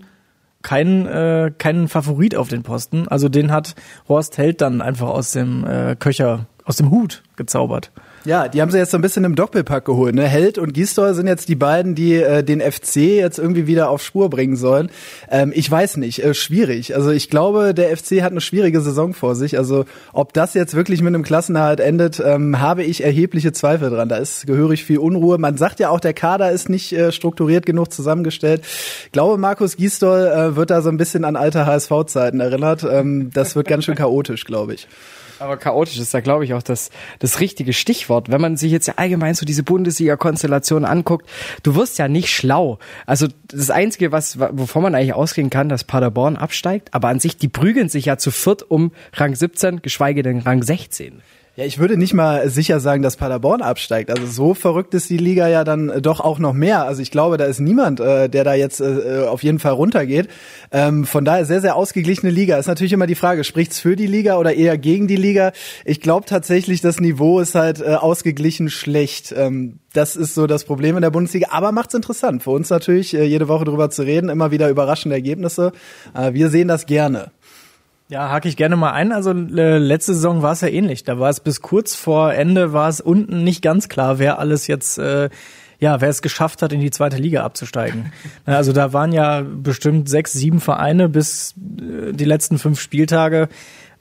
S5: kein, äh, keinen Favorit auf den Posten. Also den hat Horst Held dann einfach aus dem äh, Köcher, aus dem Hut gezaubert.
S4: Ja, die haben sie jetzt so ein bisschen im Doppelpack geholt. Ne? Held und Gisdol sind jetzt die beiden, die äh, den FC jetzt irgendwie wieder auf Spur bringen sollen. Ähm, ich weiß nicht, äh, schwierig. Also ich glaube, der FC hat eine schwierige Saison vor sich. Also ob das jetzt wirklich mit einem Klassenerhalt endet, ähm, habe ich erhebliche Zweifel dran. Da ist gehörig viel Unruhe. Man sagt ja auch, der Kader ist nicht äh, strukturiert genug zusammengestellt. Ich glaube, Markus Gisdol äh, wird da so ein bisschen an alte HSV-Zeiten erinnert. Ähm, das wird ganz schön chaotisch, glaube ich.
S1: Aber chaotisch ist da, glaube ich, auch das, das richtige Stichwort. Wenn man sich jetzt ja allgemein so diese Bundesliga-Konstellation anguckt, du wirst ja nicht schlau. Also das Einzige, was, wovon man eigentlich ausgehen kann, dass Paderborn absteigt, aber an sich, die prügeln sich ja zu viert um Rang 17, geschweige denn Rang 16.
S4: Ja, ich würde nicht mal sicher sagen, dass Paderborn absteigt. Also so verrückt ist die Liga ja dann äh, doch auch noch mehr. Also ich glaube, da ist niemand, äh, der da jetzt äh, auf jeden Fall runtergeht. Ähm, von daher sehr, sehr ausgeglichene Liga. Ist natürlich immer die Frage, spricht's für die Liga oder eher gegen die Liga? Ich glaube tatsächlich, das Niveau ist halt äh, ausgeglichen schlecht. Ähm, das ist so das Problem in der Bundesliga, aber macht's interessant. Für uns natürlich, äh, jede Woche drüber zu reden, immer wieder überraschende Ergebnisse. Äh, wir sehen das gerne.
S5: Ja, hake ich gerne mal ein. Also äh, letzte Saison war es ja ähnlich. Da war es bis kurz vor Ende war es unten nicht ganz klar, wer alles jetzt äh, ja, wer es geschafft hat, in die zweite Liga abzusteigen. also da waren ja bestimmt sechs, sieben Vereine bis äh, die letzten fünf Spieltage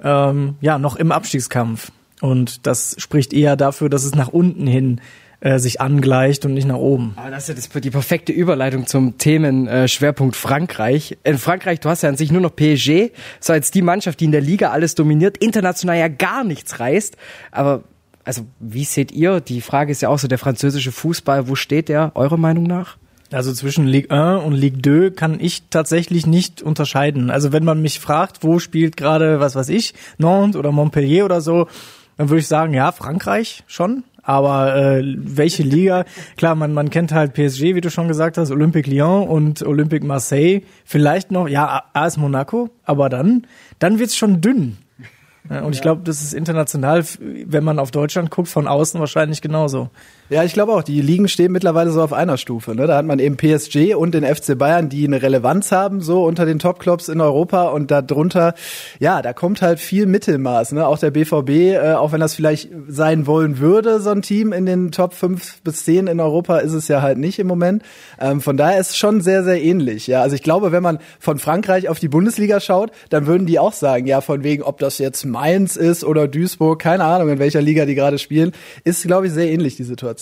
S5: ähm, ja noch im Abstiegskampf. Und das spricht eher dafür, dass es nach unten hin äh, sich angleicht und nicht nach oben.
S1: Aber das ist ja die perfekte Überleitung zum Themenschwerpunkt äh, Frankreich. In Frankreich, du hast ja an sich nur noch PSG, so als die Mannschaft, die in der Liga alles dominiert, international ja gar nichts reißt. Aber also, wie seht ihr? Die Frage ist ja auch so, der französische Fußball, wo steht der, eurer Meinung nach?
S5: Also zwischen Ligue 1 und Ligue 2 kann ich tatsächlich nicht unterscheiden. Also wenn man mich fragt, wo spielt gerade, was weiß ich, Nantes oder Montpellier oder so, dann würde ich sagen, ja, Frankreich schon. Aber äh, welche Liga? Klar, man, man kennt halt PSG, wie du schon gesagt hast, Olympique Lyon und Olympique Marseille. Vielleicht noch, ja, AS Monaco, aber dann, dann wird's schon dünn. Und ich glaube, das ist international, wenn man auf Deutschland guckt, von außen wahrscheinlich genauso.
S4: Ja, ich glaube auch. Die Ligen stehen mittlerweile so auf einer Stufe. Ne? Da hat man eben PSG und den FC Bayern, die eine Relevanz haben, so unter den Top-Clubs in Europa. Und darunter, ja, da kommt halt viel Mittelmaß. Ne? Auch der BVB, äh, auch wenn das vielleicht sein wollen würde, so ein Team in den Top 5 bis 10 in Europa, ist es ja halt nicht im Moment. Ähm, von daher ist es schon sehr, sehr ähnlich. Ja, Also ich glaube, wenn man von Frankreich auf die Bundesliga schaut, dann würden die auch sagen, ja, von wegen, ob das jetzt Mainz ist oder Duisburg, keine Ahnung, in welcher Liga die gerade spielen, ist, glaube ich, sehr ähnlich die Situation.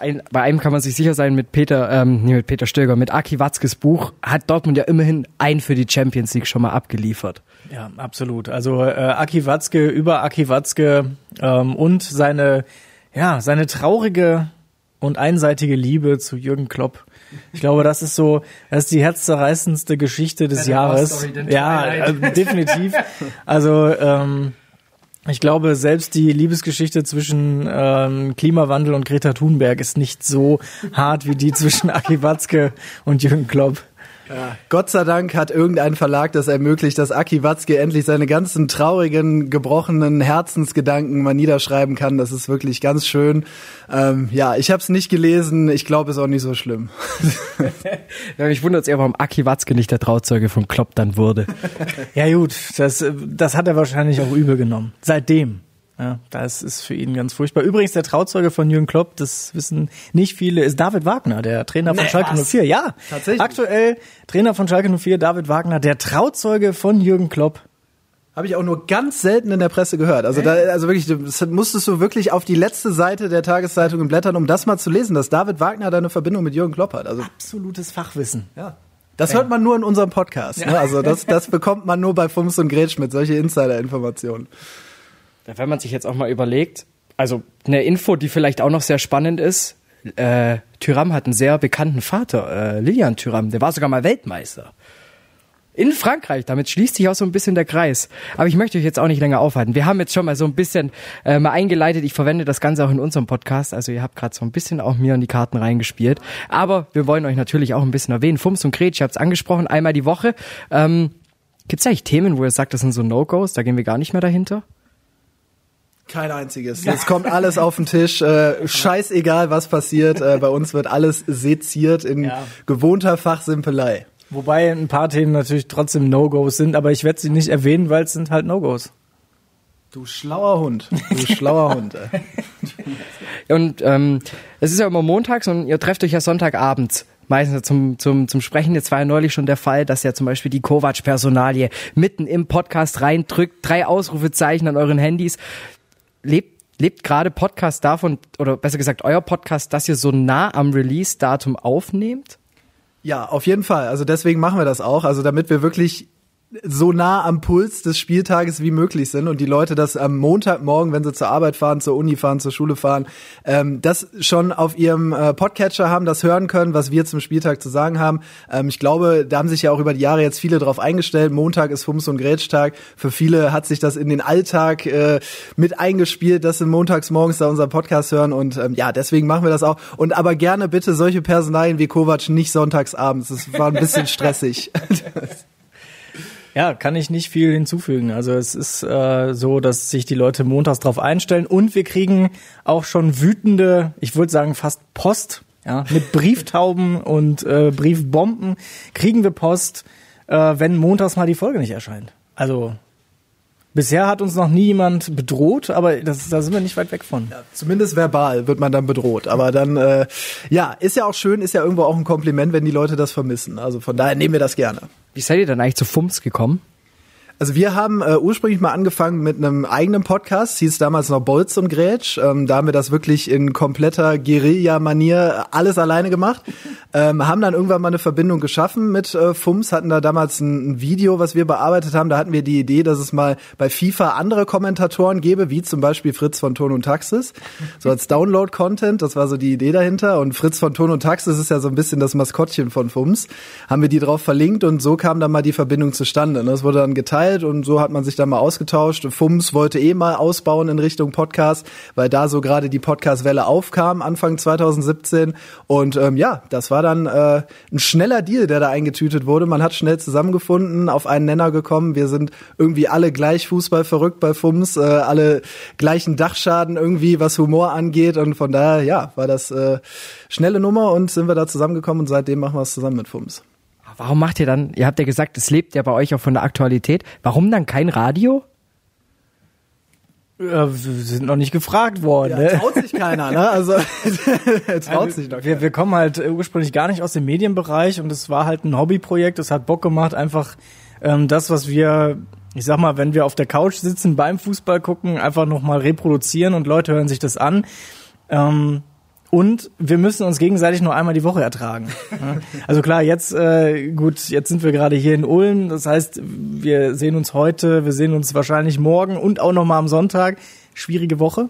S1: Ein, bei einem kann man sich sicher sein, mit Peter, ähm, nee, mit Peter Stöger, mit Aki Watzkes Buch hat Dortmund ja immerhin ein für die Champions League schon mal abgeliefert.
S5: Ja, absolut. Also äh, Aki Watzke über Aki Watzke ähm, und seine, ja, seine traurige und einseitige Liebe zu Jürgen Klopp. Ich glaube, das ist so, das ist die herzzerreißendste Geschichte des Jahres. Ja, äh, definitiv. Also ähm, ich glaube, selbst die Liebesgeschichte zwischen ähm, Klimawandel und Greta Thunberg ist nicht so hart wie die zwischen Aki Watzke und Jürgen Klopp.
S4: Gott sei Dank hat irgendein Verlag das ermöglicht, dass Aki Watzke endlich seine ganzen traurigen, gebrochenen Herzensgedanken mal niederschreiben kann. Das ist wirklich ganz schön. Ähm, ja, ich habe es nicht gelesen. Ich glaube, es ist auch nicht so schlimm.
S1: Ja, mich wundert es eher, warum Aki Watzke nicht der Trauzeuge von Klopp dann wurde.
S5: Ja gut, das, das hat er wahrscheinlich auch übel genommen. Seitdem. Ja, das ist für ihn ganz furchtbar. Übrigens, der Trauzeuge von Jürgen Klopp, das wissen nicht viele, ist David Wagner, der Trainer von
S4: Nee,
S5: Schalke
S4: was?
S5: 04. Ja,
S4: Tatsächlich?
S5: aktuell Trainer von Schalke 04, David Wagner, der Trauzeuge von Jürgen Klopp.
S4: Habe ich auch nur ganz selten in der Presse gehört. Also da, also wirklich, das musstest du wirklich auf die letzte Seite der Tageszeitung blättern, um das mal zu lesen, dass David Wagner da eine Verbindung mit Jürgen Klopp hat. Also
S5: Absolutes Fachwissen.
S4: ja. Das hört man nur in unserem Podcast. Ne? Also das, das bekommt man nur bei Fums und Gretsch mit solche Insider-Informationen.
S1: Wenn man sich jetzt auch mal überlegt, also eine Info, die vielleicht auch noch sehr spannend ist, äh, Tyram hat einen sehr bekannten Vater, äh, Lilian Tyram, der war sogar mal Weltmeister. In Frankreich, damit schließt sich auch so ein bisschen der Kreis. Aber ich möchte euch jetzt auch nicht länger aufhalten. Wir haben jetzt schon mal so ein bisschen äh, mal eingeleitet. Ich verwende das Ganze auch in unserem Podcast. Also ihr habt gerade so ein bisschen auch mir in die Karten reingespielt. Aber wir wollen euch natürlich auch ein bisschen erwähnen. Fums und Kretsch, ich habe es angesprochen, einmal die Woche. Ähm, Gibt es eigentlich Themen, wo ihr sagt, das sind so No-Gos, da gehen wir gar nicht mehr dahinter?
S4: Kein einziges. Es kommt alles auf den Tisch. Äh, scheißegal, was passiert. Äh, bei uns wird alles seziert in
S5: Ja.
S4: gewohnter Fachsimpelei.
S5: Wobei ein paar Themen natürlich trotzdem No-Gos sind, aber ich werde sie nicht erwähnen, weil es sind halt No-Gos.
S4: Du schlauer Hund. Du schlauer Hund. Ey.
S1: Und ähm, es ist ja immer montags und ihr trefft euch ja Sonntagabends. Meistens zum, zum, zum Sprechen. Jetzt war ja neulich schon der Fall, dass ja zum Beispiel die Kovac-Personalie mitten im Podcast reindrückt, drei Ausrufezeichen an euren Handys. Lebt, lebt gerade Podcast davon, oder besser gesagt euer Podcast, dass ihr so nah am Release-Datum aufnehmt?
S4: Ja, auf jeden Fall. Also deswegen machen wir das auch. Also damit wir wirklich so nah am Puls des Spieltages wie möglich sind und die Leute das am Montagmorgen, wenn sie zur Arbeit fahren, zur Uni fahren, zur Schule fahren, ähm, das schon auf ihrem äh, Podcatcher haben, das hören können, was wir zum Spieltag zu sagen haben. Ähm, ich glaube, da haben sich ja auch über die Jahre jetzt viele drauf eingestellt. Montag ist Fums und Grätsch-Tag. Für viele hat sich das in den Alltag äh, mit eingespielt, dass sie montags morgens da unseren Podcast hören und ähm, ja, deswegen machen wir das auch. Und aber gerne bitte solche Personalien wie Kovac nicht sonntags abends. Das war ein bisschen stressig.
S5: Ja, kann ich nicht viel hinzufügen. Also es ist äh, so, dass sich die Leute montags drauf einstellen und wir kriegen auch schon wütende, ich würde sagen fast Post, ja, mit Brieftauben und äh, Briefbomben kriegen wir Post, äh, wenn montags mal die Folge nicht erscheint. Also bisher hat uns noch nie jemand bedroht, aber das, da sind wir nicht weit weg von.
S4: Zumindest verbal wird man dann bedroht. Aber dann, äh, ja, ist ja auch schön, ist ja irgendwo auch ein Kompliment, wenn die Leute das vermissen. Also von daher nehmen wir das gerne.
S1: Wie seid ihr dann eigentlich zu Fums gekommen?
S4: Also wir haben äh, ursprünglich mal angefangen mit einem eigenen Podcast, hieß damals noch Bolz und Grätsch. Ähm, da haben wir das wirklich in kompletter Guerilla-Manier alles alleine gemacht. Ähm, haben dann irgendwann mal eine Verbindung geschaffen mit äh, Fums, hatten da damals ein, ein Video, was wir bearbeitet haben. Da hatten wir die Idee, dass es mal bei FIFA andere Kommentatoren gäbe, wie zum Beispiel Fritz von Ton und Taxis, so als Download-Content. Das war so die Idee dahinter. Und Fritz von Ton und Taxis ist ja so ein bisschen das Maskottchen von Fums. Haben wir die drauf verlinkt und so kam dann mal die Verbindung zustande. ne? Das wurde dann geteilt und so hat man sich dann mal ausgetauscht. Fums wollte eh mal ausbauen in Richtung Podcast, weil da so gerade die Podcast-Welle aufkam, Anfang 2017. Und ähm, ja, das war dann äh, ein schneller Deal, der da eingetütet wurde. Man hat schnell zusammengefunden, auf einen Nenner gekommen. Wir sind irgendwie alle gleich Fußball verrückt bei Fums, äh, alle gleichen Dachschaden irgendwie, was Humor angeht. Und von daher, ja, war das äh, schnelle Nummer und sind wir da zusammengekommen und seitdem machen wir es zusammen mit Fums.
S1: Warum macht ihr dann, ihr habt ja gesagt, es lebt ja bei euch auch von der Aktualität. Warum dann kein Radio?
S5: Äh, wir sind noch nicht gefragt worden. ne?
S4: traut sich keiner, ne? Also traut sich noch
S5: wir, wir kommen halt äh, ursprünglich gar nicht aus dem Medienbereich und es war halt ein Hobbyprojekt. Es hat Bock gemacht, einfach ähm, das, was wir ich sag mal, wenn wir auf der Couch sitzen beim Fußball gucken, einfach nochmal reproduzieren und Leute hören sich das an. Ähm, und wir müssen uns gegenseitig nur einmal die Woche ertragen. Also klar, jetzt äh, gut, jetzt sind wir gerade hier in Ulm. Das heißt, wir sehen uns heute, wir sehen uns wahrscheinlich morgen und auch noch mal am Sonntag. Schwierige Woche.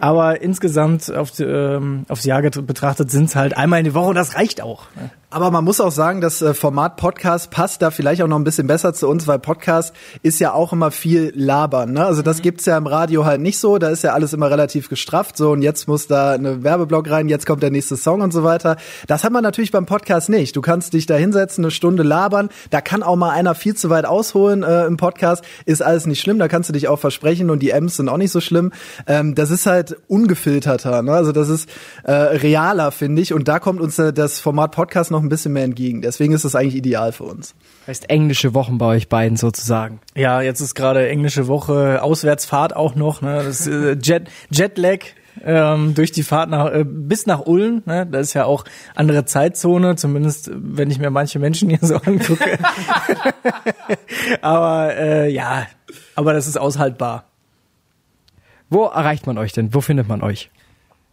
S5: Aber insgesamt auf, ähm, aufs Jahr betrachtet sind es halt einmal in die Woche und das reicht auch. Ne?
S4: Aber man muss auch sagen, das äh, Format Podcast passt da vielleicht auch noch ein bisschen besser zu uns, weil Podcast ist ja auch immer viel labern. Ne? Also das mhm. gibt's ja im Radio halt nicht so. Da ist ja alles immer relativ gestrafft. So und jetzt muss da eine Werbeblock rein, jetzt kommt der nächste Song und so weiter. Das hat man natürlich beim Podcast nicht. Du kannst dich da hinsetzen, eine Stunde labern. Da kann auch mal einer viel zu weit ausholen äh, im Podcast. Ist alles nicht schlimm. Da kannst du dich auch versprechen und die M's sind auch nicht so schlimm. Ähm, das ist halt ungefilterter. Ne? Also das ist äh, realer, finde ich. Und da kommt uns äh, das Format Podcast noch ein bisschen mehr entgegen. Deswegen ist es eigentlich ideal für uns.
S1: Heißt englische Wochen bei euch beiden sozusagen.
S5: Ja, jetzt ist gerade englische Woche, Auswärtsfahrt auch noch, ne? Das äh, Jet, Jetlag ähm, durch die Fahrt nach äh, bis nach Ulm. Ne? Da ist ja auch andere Zeitzone, zumindest wenn ich mir manche Menschen hier so angucke. aber äh, ja, aber das ist aushaltbar.
S1: Wo erreicht man euch denn? Wo findet man euch?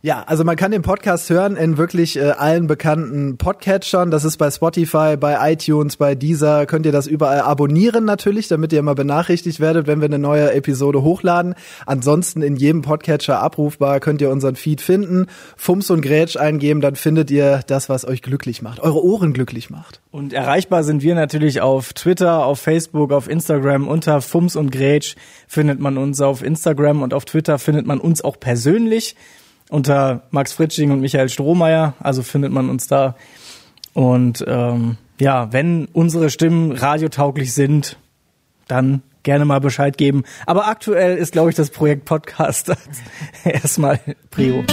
S4: Ja, also man kann den Podcast hören in wirklich äh, allen bekannten Podcatchern. Das ist bei Spotify, bei iTunes, bei Deezer. Könnt ihr das überall abonnieren natürlich, damit ihr immer benachrichtigt werdet, wenn wir eine neue Episode hochladen. Ansonsten in jedem Podcatcher abrufbar könnt ihr unseren Feed finden. Fums und Grätsch eingeben, dann findet ihr das, was euch glücklich macht, eure Ohren glücklich macht.
S5: Und erreichbar sind wir natürlich auf Twitter, auf Facebook, auf Instagram unter Fums und Grätsch findet man uns auf Instagram und auf Twitter findet man uns auch persönlich unter Max Fritsching und Michael Strohmeier, also findet man uns da. Und ähm, ja, wenn unsere Stimmen radiotauglich sind, dann gerne mal Bescheid geben. Aber aktuell ist, glaube ich, das Projekt Podcast erstmal Prio.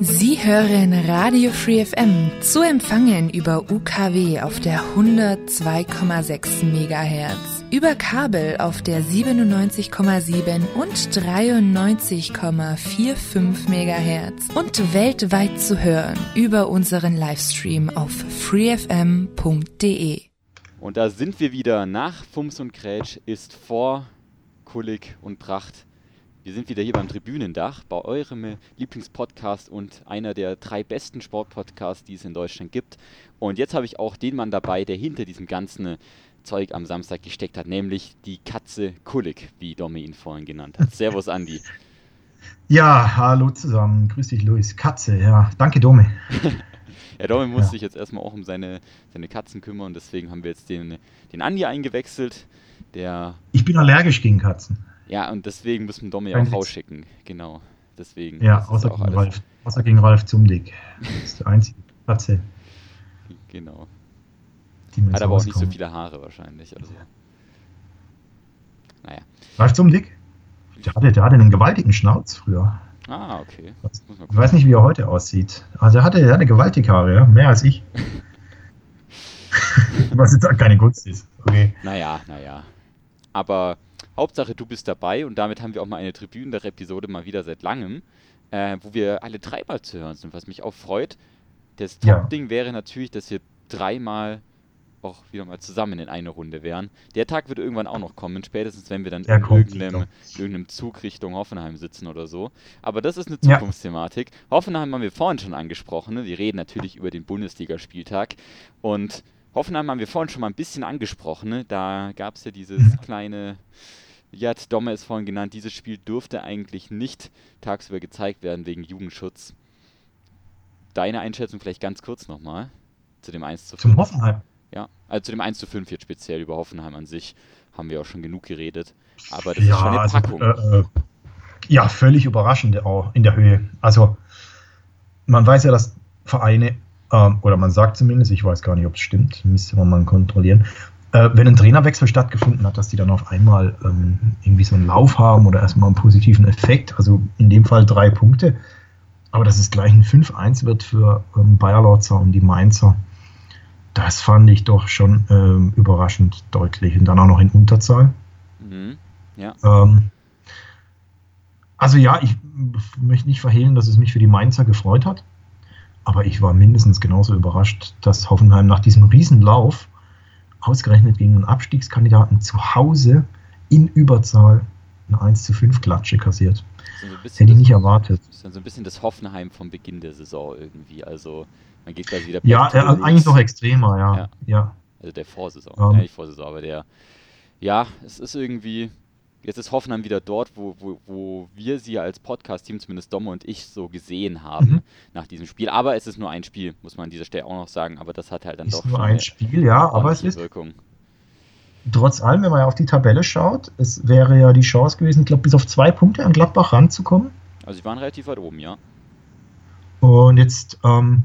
S6: Sie hören Radio Free FM zu empfangen über UKW auf der 102,6 MHz über Kabel auf der 97,7 und 93,45 MHz und weltweit zu hören über unseren Livestream auf freefm.de.
S2: Und da sind wir wieder. Nach Fums und Krätsch ist vor Kullig und Pracht. Wir sind wieder hier beim Tribünendach bei eurem Lieblingspodcast und einer der drei besten Sportpodcasts, die es in Deutschland gibt. Und jetzt habe ich auch den Mann dabei, der hinter diesem ganzen Zeug am Samstag gesteckt hat, nämlich die Katze Kullig, wie Domi ihn vorhin genannt hat. Servus, Andi.
S7: Ja, hallo zusammen. Grüß dich, Luis. Katze, ja. Danke, Domi.
S2: ja, Domi muss ja. sich jetzt erstmal auch um seine, seine Katzen kümmern, deswegen haben wir jetzt den, den Andi eingewechselt. Der
S7: ich bin allergisch gegen Katzen.
S2: Ja, und deswegen müssen Domi auch rausschicken. Genau. Deswegen.
S7: Ja, außer gegen, Ralf, außer gegen Ralf Zumdick. Das ist der einzige Katze.
S2: Genau. Hat aber auch nicht so viele Haare wahrscheinlich. Also.
S7: Naja. Ralf Zumdick? Der hatte, der hatte einen gewaltigen Schnauz früher.
S2: Ah, okay.
S7: Ich weiß nicht, wie er heute aussieht. Also er hatte, er hatte gewaltige Haare, ja? mehr als ich. Was jetzt auch keine Kunst ist. Okay.
S2: Naja, naja. Aber Hauptsache, du bist dabei und damit haben wir auch mal eine Tribünen der Episode mal wieder seit langem, äh, wo wir alle dreimal zu hören sind, was mich auch freut. Das Top-Ding ja. wäre natürlich, dass wir dreimal auch wieder mal zusammen in eine Runde wären. Der Tag wird irgendwann auch noch kommen, spätestens wenn wir dann in irgendeinem, irgendeinem, Zug Richtung Hoffenheim sitzen oder so. Aber das ist eine Zukunftsthematik. Ja. Hoffenheim haben wir vorhin schon angesprochen. Ne? Wir reden natürlich über den Bundesligaspieltag. Und Hoffenheim haben wir vorhin schon mal ein bisschen angesprochen. Ne? Da gab es ja dieses mhm. kleine, ja, Domme ist vorhin genannt, dieses Spiel durfte eigentlich nicht tagsüber gezeigt werden wegen Jugendschutz. Deine Einschätzung vielleicht ganz kurz nochmal zu dem 1 zu 5.
S7: Zum Hoffenheim.
S2: Also zu dem 1 zu 5 jetzt speziell über Hoffenheim an sich haben wir auch schon genug geredet. Aber das ja, ist schon eine also, Packung. Äh,
S7: äh, ja, völlig überraschend auch in der Höhe. Also man weiß ja, dass Vereine, ähm, oder man sagt zumindest, ich weiß gar nicht, ob es stimmt, müsste man mal kontrollieren, äh, wenn ein Trainerwechsel stattgefunden hat, dass die dann auf einmal ähm, irgendwie so einen Lauf haben oder erstmal einen positiven Effekt. Also in dem Fall drei Punkte. Aber dass es gleich ein 5-1 wird für ähm, Bayer Lorzer und die Mainzer das fand ich doch schon ähm, überraschend deutlich. Und dann auch noch in Unterzahl. Mhm. Ja. Ähm, also ja, ich möchte nicht verhehlen, dass es mich für die Mainzer gefreut hat. Aber ich war mindestens genauso überrascht, dass Hoffenheim nach diesem Riesenlauf ausgerechnet gegen einen Abstiegskandidaten zu Hause in Überzahl eine 1 zu 5 Klatsche kassiert.
S2: So
S7: Hätte ich
S2: das-
S7: nicht erwartet.
S2: Das ist dann so ein bisschen das Hoffenheim vom Beginn der Saison irgendwie. Also man geht quasi wieder
S7: Ja, äh, eigentlich noch extremer, ja.
S2: Ja.
S7: ja.
S2: Also der Vorsaison.
S7: Ähm.
S2: Ja, nicht Vorsaison, aber der. Ja, es ist irgendwie. Jetzt ist Hoffenheim wieder dort, wo, wo, wo wir sie als Podcast-Team, zumindest Domme und ich, so gesehen haben
S7: Mhm.
S2: nach diesem Spiel. Aber es ist nur ein Spiel, muss man an dieser Stelle auch noch sagen. Aber das hat halt dann
S7: Ist
S2: doch
S7: nur ein Spiel, ja, aber es ist
S2: Wirkung.
S7: Trotz allem, wenn man ja auf die Tabelle schaut, es wäre ja die Chance gewesen, ich glaube, bis auf zwei Punkte an Gladbach ranzukommen.
S2: Also sie waren relativ weit oben, ja.
S7: Und jetzt, ähm,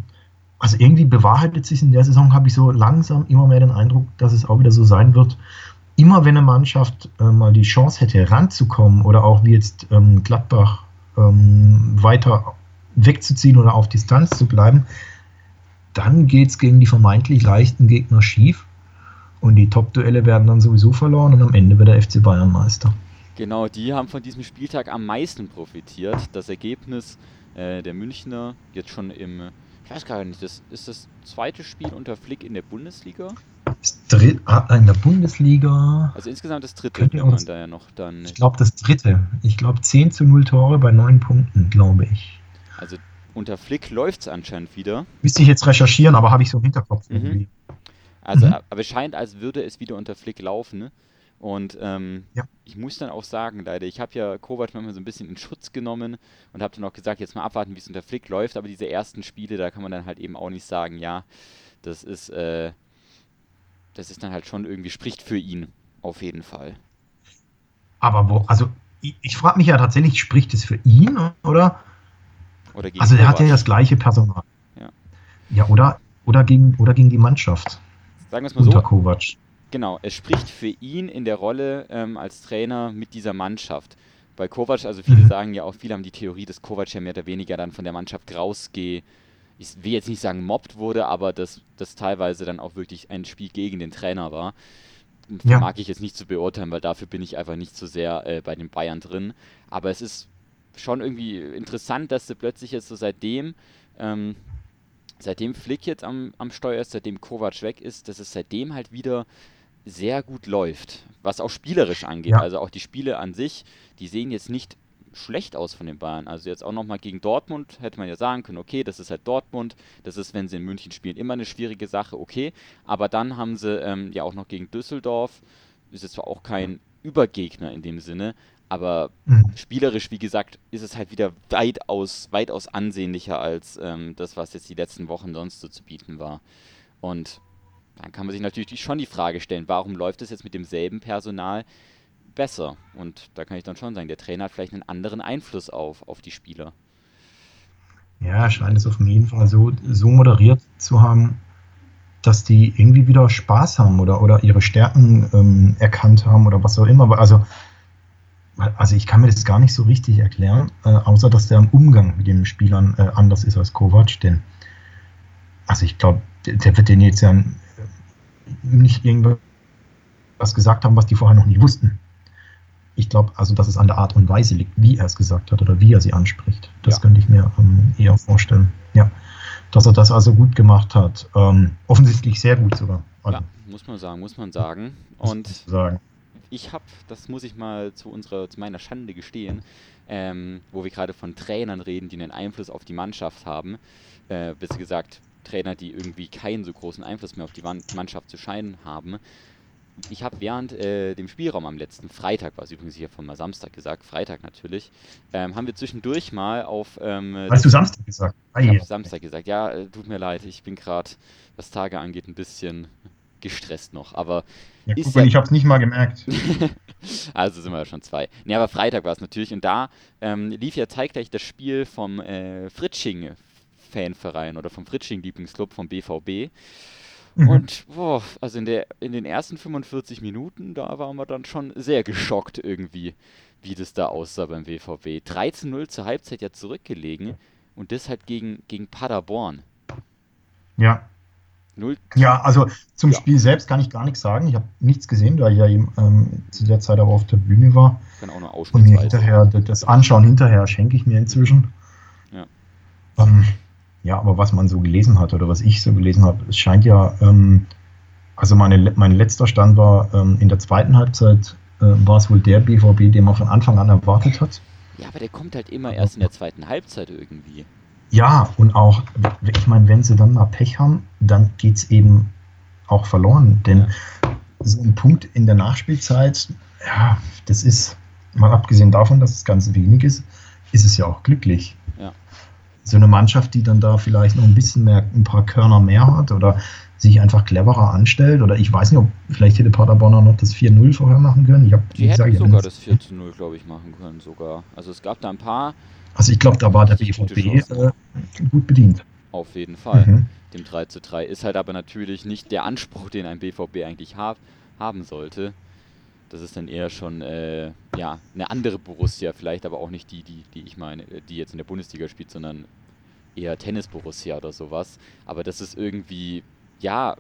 S7: also irgendwie bewahrheitet sich in der Saison, habe ich so langsam immer mehr den Eindruck, dass es auch wieder so sein wird. Immer wenn eine Mannschaft äh, mal die Chance hätte, ranzukommen oder auch wie jetzt ähm, Gladbach ähm, weiter wegzuziehen oder auf Distanz zu bleiben, dann geht es gegen die vermeintlich leichten Gegner schief. Und die Top-Duelle werden dann sowieso verloren und am Ende wird der FC Bayern Meister.
S2: Genau, die haben von diesem Spieltag am meisten profitiert. Das Ergebnis äh, der Münchner jetzt schon im, ich weiß gar nicht, das ist das zweite Spiel unter Flick in der Bundesliga.
S7: Dritt, ah, in der Bundesliga,
S2: Also insgesamt das dritte,
S7: Könnt ihr
S2: wenn man
S7: uns-
S2: da ja noch dann.
S7: ich glaube das dritte. Ich glaube 10 zu 0 Tore bei 9 Punkten, glaube ich.
S2: Also unter Flick läuft es anscheinend wieder.
S7: Müsste ich jetzt recherchieren, aber habe ich so im Hinterkopf
S2: Mhm. Also,
S7: Mhm.
S2: aber es scheint, als würde es wieder unter Flick laufen. Und ähm,
S7: Ja.
S2: ich muss dann auch sagen, leider, ich habe ja Kovac manchmal so ein bisschen in Schutz genommen und habe dann auch gesagt, jetzt mal abwarten, wie es unter Flick läuft. Aber diese ersten Spiele, da kann man dann halt eben auch nicht sagen, ja, das ist, äh, das ist dann halt schon irgendwie, spricht für ihn, auf jeden Fall.
S7: Aber wo, also ich, ich frage mich ja tatsächlich, spricht es für ihn oder?
S2: Oder
S7: Also er hat ja das gleiche Personal.
S2: Ja.
S7: Ja, oder, oder, gegen, oder gegen die Mannschaft
S2: Sagen wir es mal
S7: unter
S2: so,
S7: Kovac.
S2: Genau, es spricht für ihn in der Rolle ähm, als Trainer mit dieser Mannschaft. Bei Kovac, also viele
S7: Mhm.
S2: sagen ja auch, viele haben die Theorie, dass Kovac ja mehr oder weniger dann von der Mannschaft rausgeht. Ich will jetzt nicht sagen mobbt wurde, aber dass das teilweise dann auch wirklich ein Spiel gegen den Trainer war.
S7: Ja.
S2: Mag ich jetzt nicht zu beurteilen, weil dafür bin ich einfach nicht so sehr äh, bei den Bayern drin. Aber es ist schon irgendwie interessant, dass sie plötzlich jetzt so seitdem, ähm, seitdem Flick jetzt am, am Steuer ist, seitdem Kovac weg ist, dass es seitdem halt wieder sehr gut läuft, was auch spielerisch angeht.
S7: Ja.
S2: Also auch die Spiele an sich, die sehen jetzt nicht schlecht aus von den Bayern. Also jetzt auch nochmal gegen Dortmund hätte man ja sagen können, okay, das ist halt Dortmund, das ist, wenn sie in München spielen, immer eine schwierige Sache, okay. Aber dann haben sie ähm, ja auch noch gegen Düsseldorf, ist jetzt zwar auch kein Übergegner in dem Sinne, aber
S7: Mhm.
S2: spielerisch, wie gesagt, ist es halt wieder weitaus, weitaus ansehnlicher als ähm, das, was jetzt die letzten Wochen sonst so zu bieten war. Und dann kann man sich natürlich schon die Frage stellen, warum läuft es jetzt mit demselben Personal besser? Und da kann ich dann schon sagen, der Trainer hat vielleicht einen anderen Einfluss auf, auf die Spieler.
S7: Ja, scheint es auf jeden Fall so, so moderiert zu haben, dass die irgendwie wieder Spaß haben oder, oder ihre Stärken ähm, erkannt haben oder was auch immer. Also, also ich kann mir das gar nicht so richtig erklären, äh, außer dass der im Umgang mit den Spielern äh, anders ist als Kovac. Denn, also ich glaube, der, der wird denen jetzt ja nicht irgendwas gesagt haben, was die vorher noch nicht wussten. Ich glaube also, dass es an der Art und Weise liegt, wie er es gesagt hat oder wie er sie anspricht. Das
S2: Ja.
S7: könnte ich mir ähm, eher vorstellen. Ja, dass er das also gut gemacht hat. Ähm, offensichtlich sehr gut sogar. Also,
S2: Ja, muss man sagen, muss man sagen.
S7: muss
S2: Und
S7: sagen.
S2: Ich habe, das muss ich mal zu unserer, zu meiner Schande gestehen, ähm, wo wir gerade von Trainern reden, die einen Einfluss auf die Mannschaft haben, äh, besser gesagt Trainer, die irgendwie keinen so großen Einfluss mehr auf die Mannschaft zu scheinen haben. Ich habe während äh, dem Spielraum am letzten Freitag, war es übrigens hier von mal Samstag gesagt, Freitag natürlich, ähm, haben wir zwischendurch mal auf ähm,
S7: Hast du Samstag gesagt? Ah,
S2: ich Samstag gesagt. Ja, äh, tut mir leid, ich bin gerade, was Tage angeht, ein bisschen gestresst noch. Aber
S7: Ja, guck
S2: ja-
S7: ich habe es nicht mal gemerkt.
S2: also sind wir ja schon zwei. Nee, aber Freitag war es natürlich. Und da ähm, lief ja zeitgleich das Spiel vom äh, Fritsching-Fanverein oder vom Fritsching-Lieblingsclub vom BVB.
S7: Mhm.
S2: Und boah, also in, der, in den ersten 45 Minuten, da waren wir dann schon sehr geschockt irgendwie, wie das da aussah beim BVB. 13-0 zur Halbzeit ja zurückgelegen und das halt gegen, gegen Paderborn.
S7: Ja.
S2: 0
S7: Ja, also zum
S2: Ja.
S7: Spiel selbst kann ich gar nichts sagen. Ich habe nichts gesehen, da ich ja eben ähm, zu der Zeit aber auf der Bühne war.
S2: kann auch nur
S7: Und mir hinterher, das Anschauen hinterher schenke ich mir inzwischen.
S2: Ja.
S7: Ähm, ja, aber was man so gelesen hat oder was ich so gelesen habe, es scheint ja ähm, also meine, mein letzter Stand war ähm, in der zweiten Halbzeit äh, war es wohl der BVB, den man von Anfang an erwartet hat.
S2: Ja, aber der kommt halt immer erst in der zweiten Halbzeit irgendwie.
S7: Ja, und auch, ich meine, wenn sie dann mal Pech haben, dann geht es eben auch verloren. Denn so ein Punkt in der Nachspielzeit, ja, das ist, mal abgesehen davon, dass es ganz wenig ist, ist es ja auch glücklich.
S2: Ja.
S7: So eine Mannschaft, die dann da vielleicht noch ein bisschen mehr, ein paar Körner mehr hat oder sich einfach cleverer anstellt oder ich weiß nicht, ob vielleicht hätte Paderborn auch noch das 4-0 vorher machen können. Ich hab,
S2: Die
S7: gesagt,
S2: hätten
S7: hab
S2: sogar
S7: das-
S2: das 4 zu 0, glaube ich, machen können sogar. Also es gab da ein paar,
S7: Also ich glaube, da war der BVB äh, gut bedient.
S2: auf jeden Fall.
S7: Mhm.
S2: Dem 3 zu 3 ist halt aber natürlich nicht der Anspruch, den ein BVB eigentlich hab, haben sollte. Das ist dann eher schon äh, ja, eine andere Borussia, vielleicht aber auch nicht die, die, die ich meine, äh, die jetzt in der Bundesliga spielt, sondern eher Tennis-Borussia oder sowas. Aber das ist irgendwie, ja,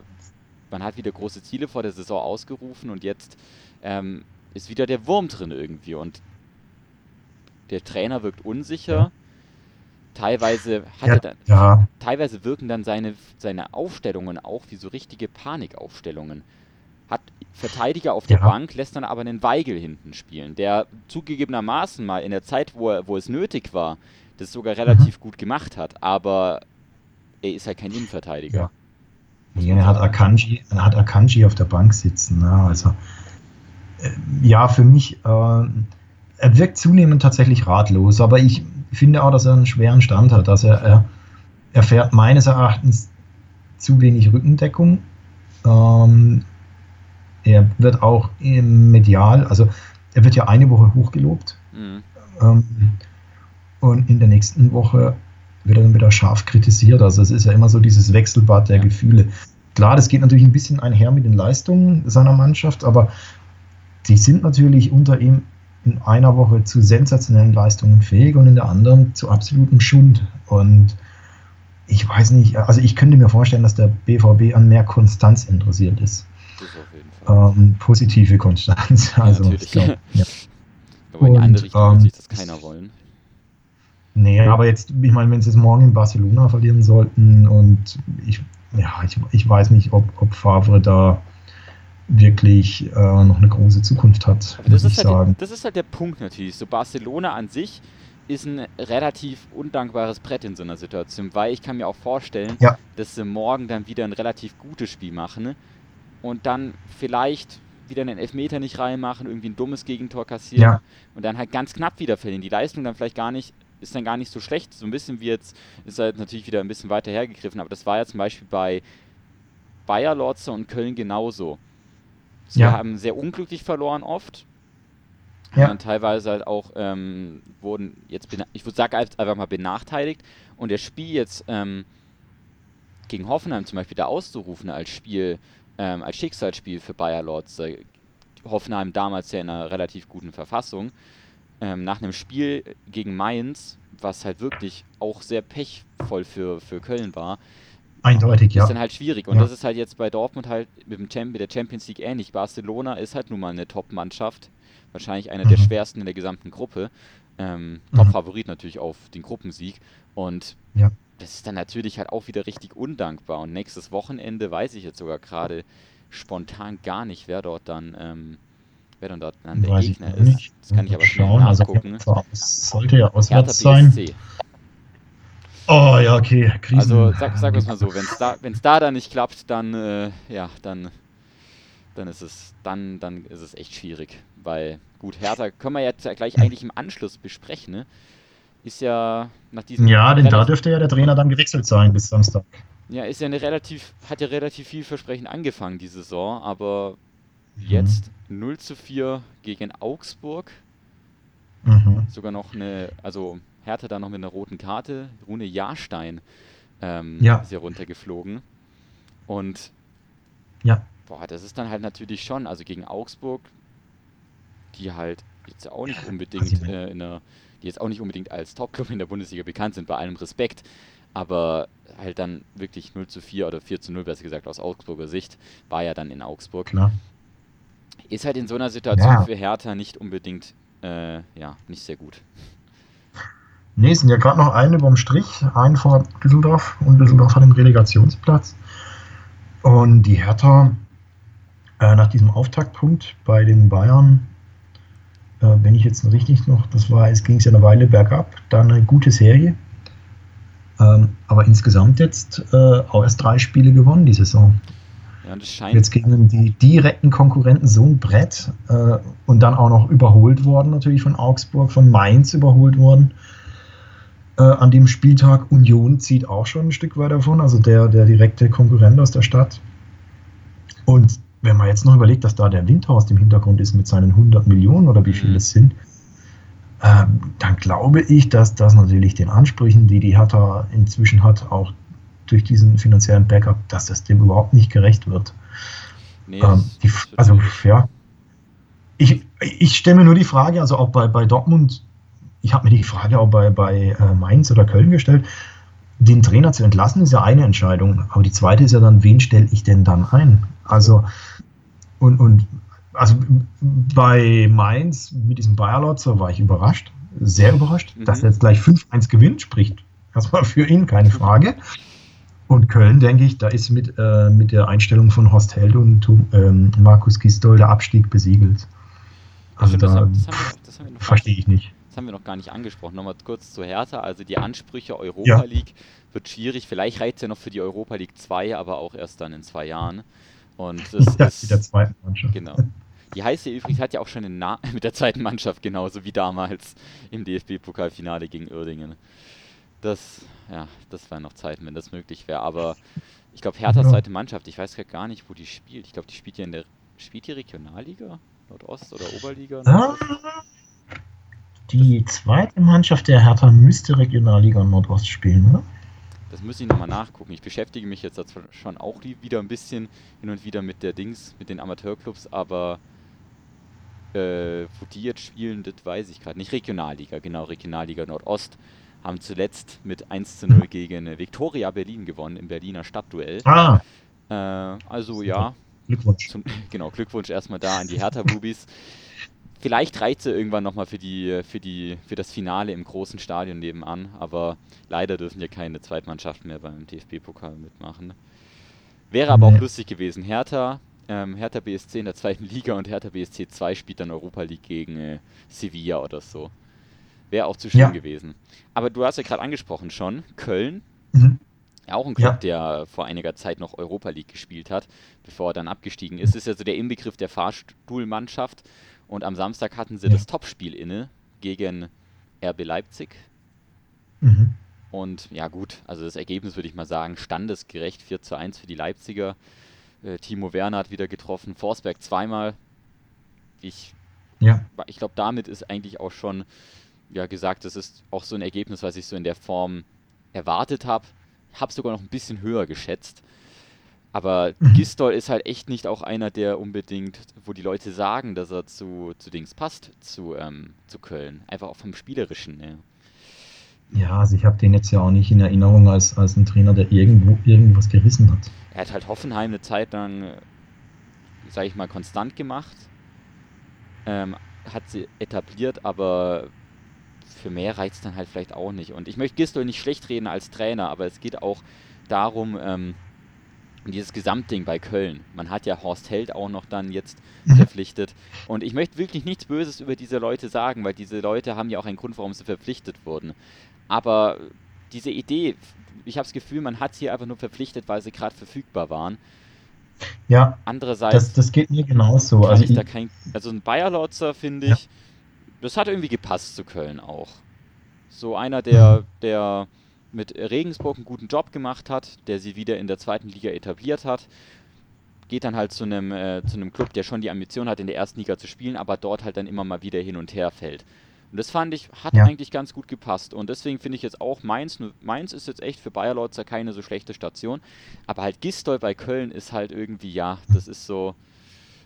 S2: man hat wieder große Ziele vor der Saison ausgerufen und jetzt ähm, ist wieder der Wurm drin irgendwie und der Trainer wirkt unsicher. Teilweise hat
S7: Ja,
S2: er dann,
S7: ja,
S2: teilweise wirken dann seine, seine Aufstellungen auch wie so richtige Panikaufstellungen. Hat Verteidiger auf der
S7: Ja.
S2: Bank, lässt dann aber einen Weigel hinten spielen, der zugegebenermaßen mal in der Zeit, wo, er, wo es nötig war, das sogar relativ gut gemacht hat, aber er ist halt kein Innenverteidiger.
S7: Nee, er hat. Akanji, er hat Akanji auf der Bank sitzen. Ne? Also, äh, ja, für mich, äh, er wirkt zunehmend tatsächlich ratlos, aber ich finde auch, dass er einen schweren Stand hat. Also er, er, er fährt meines Erachtens zu wenig Rückendeckung. Ähm, er wird auch im medial, also er wird ja eine Woche hochgelobt
S2: Mhm.
S7: ähm, und in der nächsten Woche wird er dann wieder scharf kritisiert. Also es ist ja immer so dieses Wechselbad der
S2: Ja.
S7: Gefühle. Klar, das geht natürlich ein bisschen einher mit den Leistungen seiner Mannschaft, aber die sind natürlich unter ihm in einer Woche zu sensationellen Leistungen fähig und in der anderen zu absolutem Schund. Und ich weiß nicht, also ich könnte mir vorstellen, dass der BVB an mehr Konstanz interessiert ist.
S2: Das auf jeden Fall.
S7: Ähm, positive Konstanz. Also
S2: natürlich.
S7: ich glaub, ja.
S2: Aber in die andere Richtung wird
S7: ähm,
S2: sich das keiner wollen.
S7: Nee, aber jetzt, ich meine, wenn sie es morgen in Barcelona verlieren sollten und ich, ja, ich, ich weiß nicht, ob, ob Favre da wirklich äh, noch eine große Zukunft hat, muss
S2: das
S7: ich
S2: ist, halt,
S7: sagen.
S2: das ist halt der Punkt natürlich. So Barcelona an sich ist ein relativ undankbares Brett in so einer Situation, weil ich kann mir auch vorstellen,
S7: Ja.
S2: dass sie morgen dann wieder ein relativ gutes Spiel machen und dann vielleicht wieder einen Elfmeter nicht reinmachen, irgendwie ein dummes Gegentor kassieren
S7: Ja.
S2: und dann halt ganz knapp wieder verlieren. Die Leistung dann vielleicht gar nicht, ist dann gar nicht so schlecht. So ein bisschen wie jetzt, ist halt natürlich wieder ein bisschen weiter hergegriffen, aber das war ja zum Beispiel bei Bayer Lorze und Köln genauso. Sie
S7: Ja.
S2: haben sehr unglücklich verloren oft.
S7: Ja.
S2: Und teilweise halt auch ähm, wurden jetzt, ich würde sagen, einfach mal benachteiligt. Und das Spiel jetzt ähm, gegen Hoffenheim zum Beispiel da auszurufen als Spiel, ähm, als Schicksalsspiel für Bayer äh, Hoffenheim damals ja in einer relativ guten Verfassung. Ähm, nach einem Spiel gegen Mainz, was halt wirklich auch sehr pechvoll für, für Köln war,
S7: Eindeutig, ja.
S2: ist dann halt schwierig. Und
S7: Ja.
S2: das ist halt jetzt bei Dortmund halt mit, dem Champ mit der Champions League ähnlich. Barcelona ist halt nun mal eine Top-Mannschaft. Wahrscheinlich eine der
S7: Mhm.
S2: schwersten in der gesamten Gruppe. Ähm,
S7: Mhm.
S2: Top-Favorit natürlich auf den Gruppensieg. Und
S7: Ja.
S2: das ist dann natürlich halt auch wieder richtig undankbar. Und nächstes Wochenende weiß ich jetzt sogar gerade spontan gar nicht, wer dort dann, ähm, wer dann dort dann der
S7: Weiß ich
S2: Gegner ist.
S7: nicht.
S2: Das kann ich aber schnell
S7: Schauen. Also,
S2: nachgucken.
S7: es sollte ja auswärts sein. Oh ja, okay. Krisen.
S2: Also sag, sag es mal so, wenn es da, wenn's da dann nicht klappt, dann äh, ja, dann, dann ist es dann, dann ist es echt schwierig. Weil, gut, Hertha können wir jetzt ja gleich eigentlich im Anschluss besprechen, ne? Ist ja nach diesem
S7: Ja, denn da dürfte ja der Trainer dann gewechselt sein bis Samstag.
S2: ja, ist ja eine relativ, hat ja relativ vielversprechend angefangen die Saison, aber
S7: Mhm.
S2: jetzt 0 zu 4 gegen Augsburg.
S7: Mhm.
S2: Sogar noch eine, also Hertha da noch mit einer roten Karte, Rune Jahrstein ähm,
S7: Ja.
S2: ist ja runtergeflogen. Und
S7: Ja.
S2: boah, das ist dann halt natürlich schon, also gegen Augsburg, die halt jetzt auch nicht unbedingt äh, in der, die jetzt auch nicht unbedingt als Topclub in der Bundesliga bekannt sind, bei allem Respekt, aber halt dann wirklich 0 zu 4 oder 4 zu 0, besser gesagt aus Augsburger Sicht, war ja dann in Augsburg.
S7: Klar.
S2: Ist halt in so einer Situation
S7: Ja.
S2: für Hertha nicht unbedingt, äh, ja, nicht sehr gut.
S7: Nee, sind ja gerade noch einen überm Strich, einen vor Düsseldorf und Düsseldorf hat den Relegationsplatz. Und die Hertha, äh, nach diesem Auftaktpunkt bei den Bayern, äh, wenn ich jetzt richtig noch, das war, es ging es ja eine Weile bergab, dann eine gute Serie. Ähm, aber insgesamt jetzt äh, auch erst drei Spiele gewonnen die Saison.
S2: Ja, scheint.
S7: Jetzt gegen die direkten Konkurrenten so ein Brett äh, und dann auch noch überholt worden, natürlich von Augsburg, von Mainz überholt worden. Äh, an dem Spieltag Union zieht auch schon ein Stück weit davon, also der, der direkte Konkurrent aus der Stadt. Und wenn man jetzt noch überlegt, dass da der Windhorst im Hintergrund ist mit seinen 100 Millionen oder wie viel
S2: Mhm.
S7: es sind, ähm, dann glaube ich, dass das natürlich den Ansprüchen, die die Hertha inzwischen hat, auch durch diesen finanziellen Backup, dass das dem überhaupt nicht gerecht wird.
S2: Nee,
S7: Ähm, die, also, ja. Ich, ich stelle mir nur die Frage, also auch bei, bei Dortmund, ich habe mir die Frage auch bei, bei äh, Mainz oder Köln gestellt, den Trainer zu entlassen ist ja eine Entscheidung, aber die zweite ist ja dann, wen stelle ich denn dann ein? Also, und, und also bei Mainz mit diesem Bayerlotzer war ich überrascht, sehr überrascht,
S2: Mhm.
S7: dass er jetzt gleich 5-1 gewinnt, spricht erstmal für ihn, keine Frage. Und Köln, denke ich, da ist mit, äh, mit der Einstellung von Horst Held und ähm, Markus Gistol der Abstieg besiegelt. Also
S2: Stimmt, das,
S7: da
S2: das, haben das, haben wir gar
S7: verstehe ich nicht.
S2: Das haben wir noch gar nicht angesprochen. Nochmal kurz zu Hertha. Also die Ansprüche Europa
S7: Ja.
S2: League wird schwierig. Vielleicht reicht es ja noch für die Europa League 2, aber auch erst dann in zwei Jahren. Und das
S7: Ja, mit der
S2: ist.
S7: zweiten Mannschaft.
S2: Genau. Die heiße übrigens hat ja auch schon einen Na mit der zweiten Mannschaft, genauso wie damals im DFB-Pokalfinale gegen Uerdingen. Das, ja, das wären noch Zeiten, wenn das möglich wäre. Aber ich glaube, Herthas
S7: Ja.
S2: zweite Mannschaft, ich weiß gar nicht, wo die spielt. Ich glaube, die spielt ja in der. Spielt die Regionalliga? Nordost oder Oberliga?
S7: Ah, die zweite Mannschaft der Hertha müsste Regionalliga Nordost spielen, oder?
S2: Das muss ich nochmal nachgucken. Ich beschäftige mich jetzt schon auch wieder ein bisschen hin und wieder mit der Dings, mit den Amateurclubs, aber äh, wo die jetzt spielen, das weiß ich gerade nicht. Regionalliga, genau, Regionalliga Nordost haben zuletzt mit 1 zu 0 gegen äh, Viktoria Berlin gewonnen im Berliner Stadtduell.
S7: Ah,
S2: Äh, also ja,
S7: Glückwunsch.
S2: zum, genau, Glückwunsch erstmal da an die Hertha-Bubis. Vielleicht reicht sie irgendwann nochmal für, die, für, die, für das Finale im großen Stadion nebenan, aber leider dürfen ja keine Zweitmannschaften mehr beim DFB-Pokal mitmachen. Wäre aber auch lustig gewesen. Hertha, ähm, Hertha BSC in der zweiten Liga und Hertha BSC 2 spielt dann Europa League gegen äh, Sevilla oder so. Wäre auch zu schön
S7: Ja.
S2: gewesen. Aber du hast ja gerade angesprochen schon, Köln,
S7: Mhm.
S2: ja, auch ein Club,
S7: Ja.
S2: der vor einiger Zeit noch Europa League gespielt hat, bevor er dann abgestiegen ist. Ist ja so der Inbegriff der Fahrstuhlmannschaft. Und am Samstag hatten sie
S7: Ja.
S2: das Topspiel inne gegen RB Leipzig.
S7: Mhm.
S2: Und ja gut, also das Ergebnis würde ich mal sagen, standesgerecht 4 zu 1 für die Leipziger. Äh, Timo Werner hat wieder getroffen, Forsberg zweimal. Ich,
S7: Ja,
S2: ich glaube, damit ist eigentlich auch schon ja, gesagt, das ist auch so ein Ergebnis, was ich so in der Form erwartet habe. Habe sogar noch ein bisschen höher geschätzt. Aber
S7: Mhm.
S2: Gistol ist halt echt nicht auch einer, der unbedingt, wo die Leute sagen, dass er zu, zu Dings passt, zu, ähm, zu Köln. Einfach auch vom Spielerischen. Ja.
S7: ja also ich habe den jetzt ja auch nicht in Erinnerung als, als ein Trainer, der irgendwo irgendwas gerissen hat.
S2: Er hat halt Hoffenheim eine Zeit lang, sage ich mal, konstant gemacht. Ähm, hat sie etabliert, aber für mehr reicht es dann halt vielleicht auch nicht. Und ich möchte Gistol nicht schlecht reden als Trainer, aber es geht auch darum, ähm, dieses Gesamtding bei Köln. Man hat ja Horst Held auch noch dann jetzt
S7: Mhm.
S2: verpflichtet. Und ich möchte wirklich nichts Böses über diese Leute sagen, weil diese Leute haben ja auch einen Grund, warum sie verpflichtet wurden. Aber diese Idee, ich habe das Gefühl, man hat sie einfach nur verpflichtet, weil sie gerade verfügbar waren.
S7: Ja,
S2: Andererseits
S7: das, das geht mir genauso. Also
S2: ich da kein. Also ein Bayerlotzer finde ich, das hat irgendwie gepasst zu Köln auch. So einer, der, der mit Regensburg einen guten Job gemacht hat, der sie wieder in der zweiten Liga etabliert hat, geht dann halt zu einem, äh, zu einem Club, der schon die Ambition hat, in der ersten Liga zu spielen, aber dort halt dann immer mal wieder hin und her fällt. Und das fand ich, hat
S7: Ja.
S2: eigentlich ganz gut gepasst. Und deswegen finde ich jetzt auch Mainz, nur- Mainz ist jetzt echt für Bayer Lotzer keine so schlechte Station. Aber halt Gistol bei Köln ist halt irgendwie, ja, das ist so.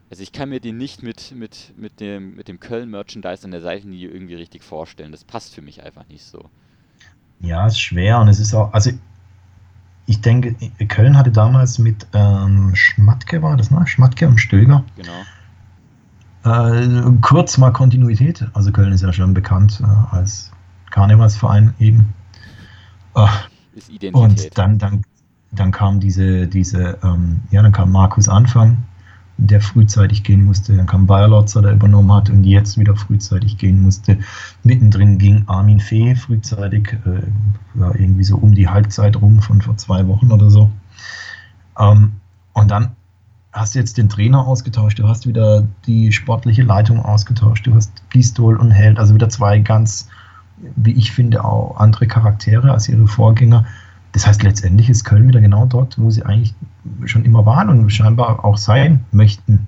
S2: Also ich kann mir den nicht mit, mit, mit dem, mit dem Köln-Merchandise an der Seitenlinie irgendwie richtig vorstellen. Das passt für mich einfach nicht so.
S7: ja, ist schwer und es ist auch, also ich denke, Köln hatte damals mit ähm, Schmatke, war das, ne? Schmatke und Stöger,
S2: Genau.
S7: äh, kurz mal Kontinuität. Also Köln ist ja schon bekannt äh, als Karnevalsverein eben. Äh,
S2: Ist Identität.
S7: Und dann, dann, dann kam diese, diese ähm, ja, dann kam Markus Anfang der frühzeitig gehen musste. Dann kam Bayerlotzer, der übernommen hat und jetzt wieder frühzeitig gehen musste. Mittendrin ging Armin Fee frühzeitig, äh, war irgendwie so um die Halbzeit rum von vor zwei Wochen oder so. Ähm, und dann hast du jetzt den Trainer ausgetauscht, du hast wieder die sportliche Leitung ausgetauscht, du hast Gistol und Held, also wieder zwei ganz, wie ich finde, auch andere Charaktere als ihre Vorgänger. Das heißt, letztendlich ist Köln wieder genau dort, wo sie eigentlich schon immer waren und scheinbar auch sein möchten.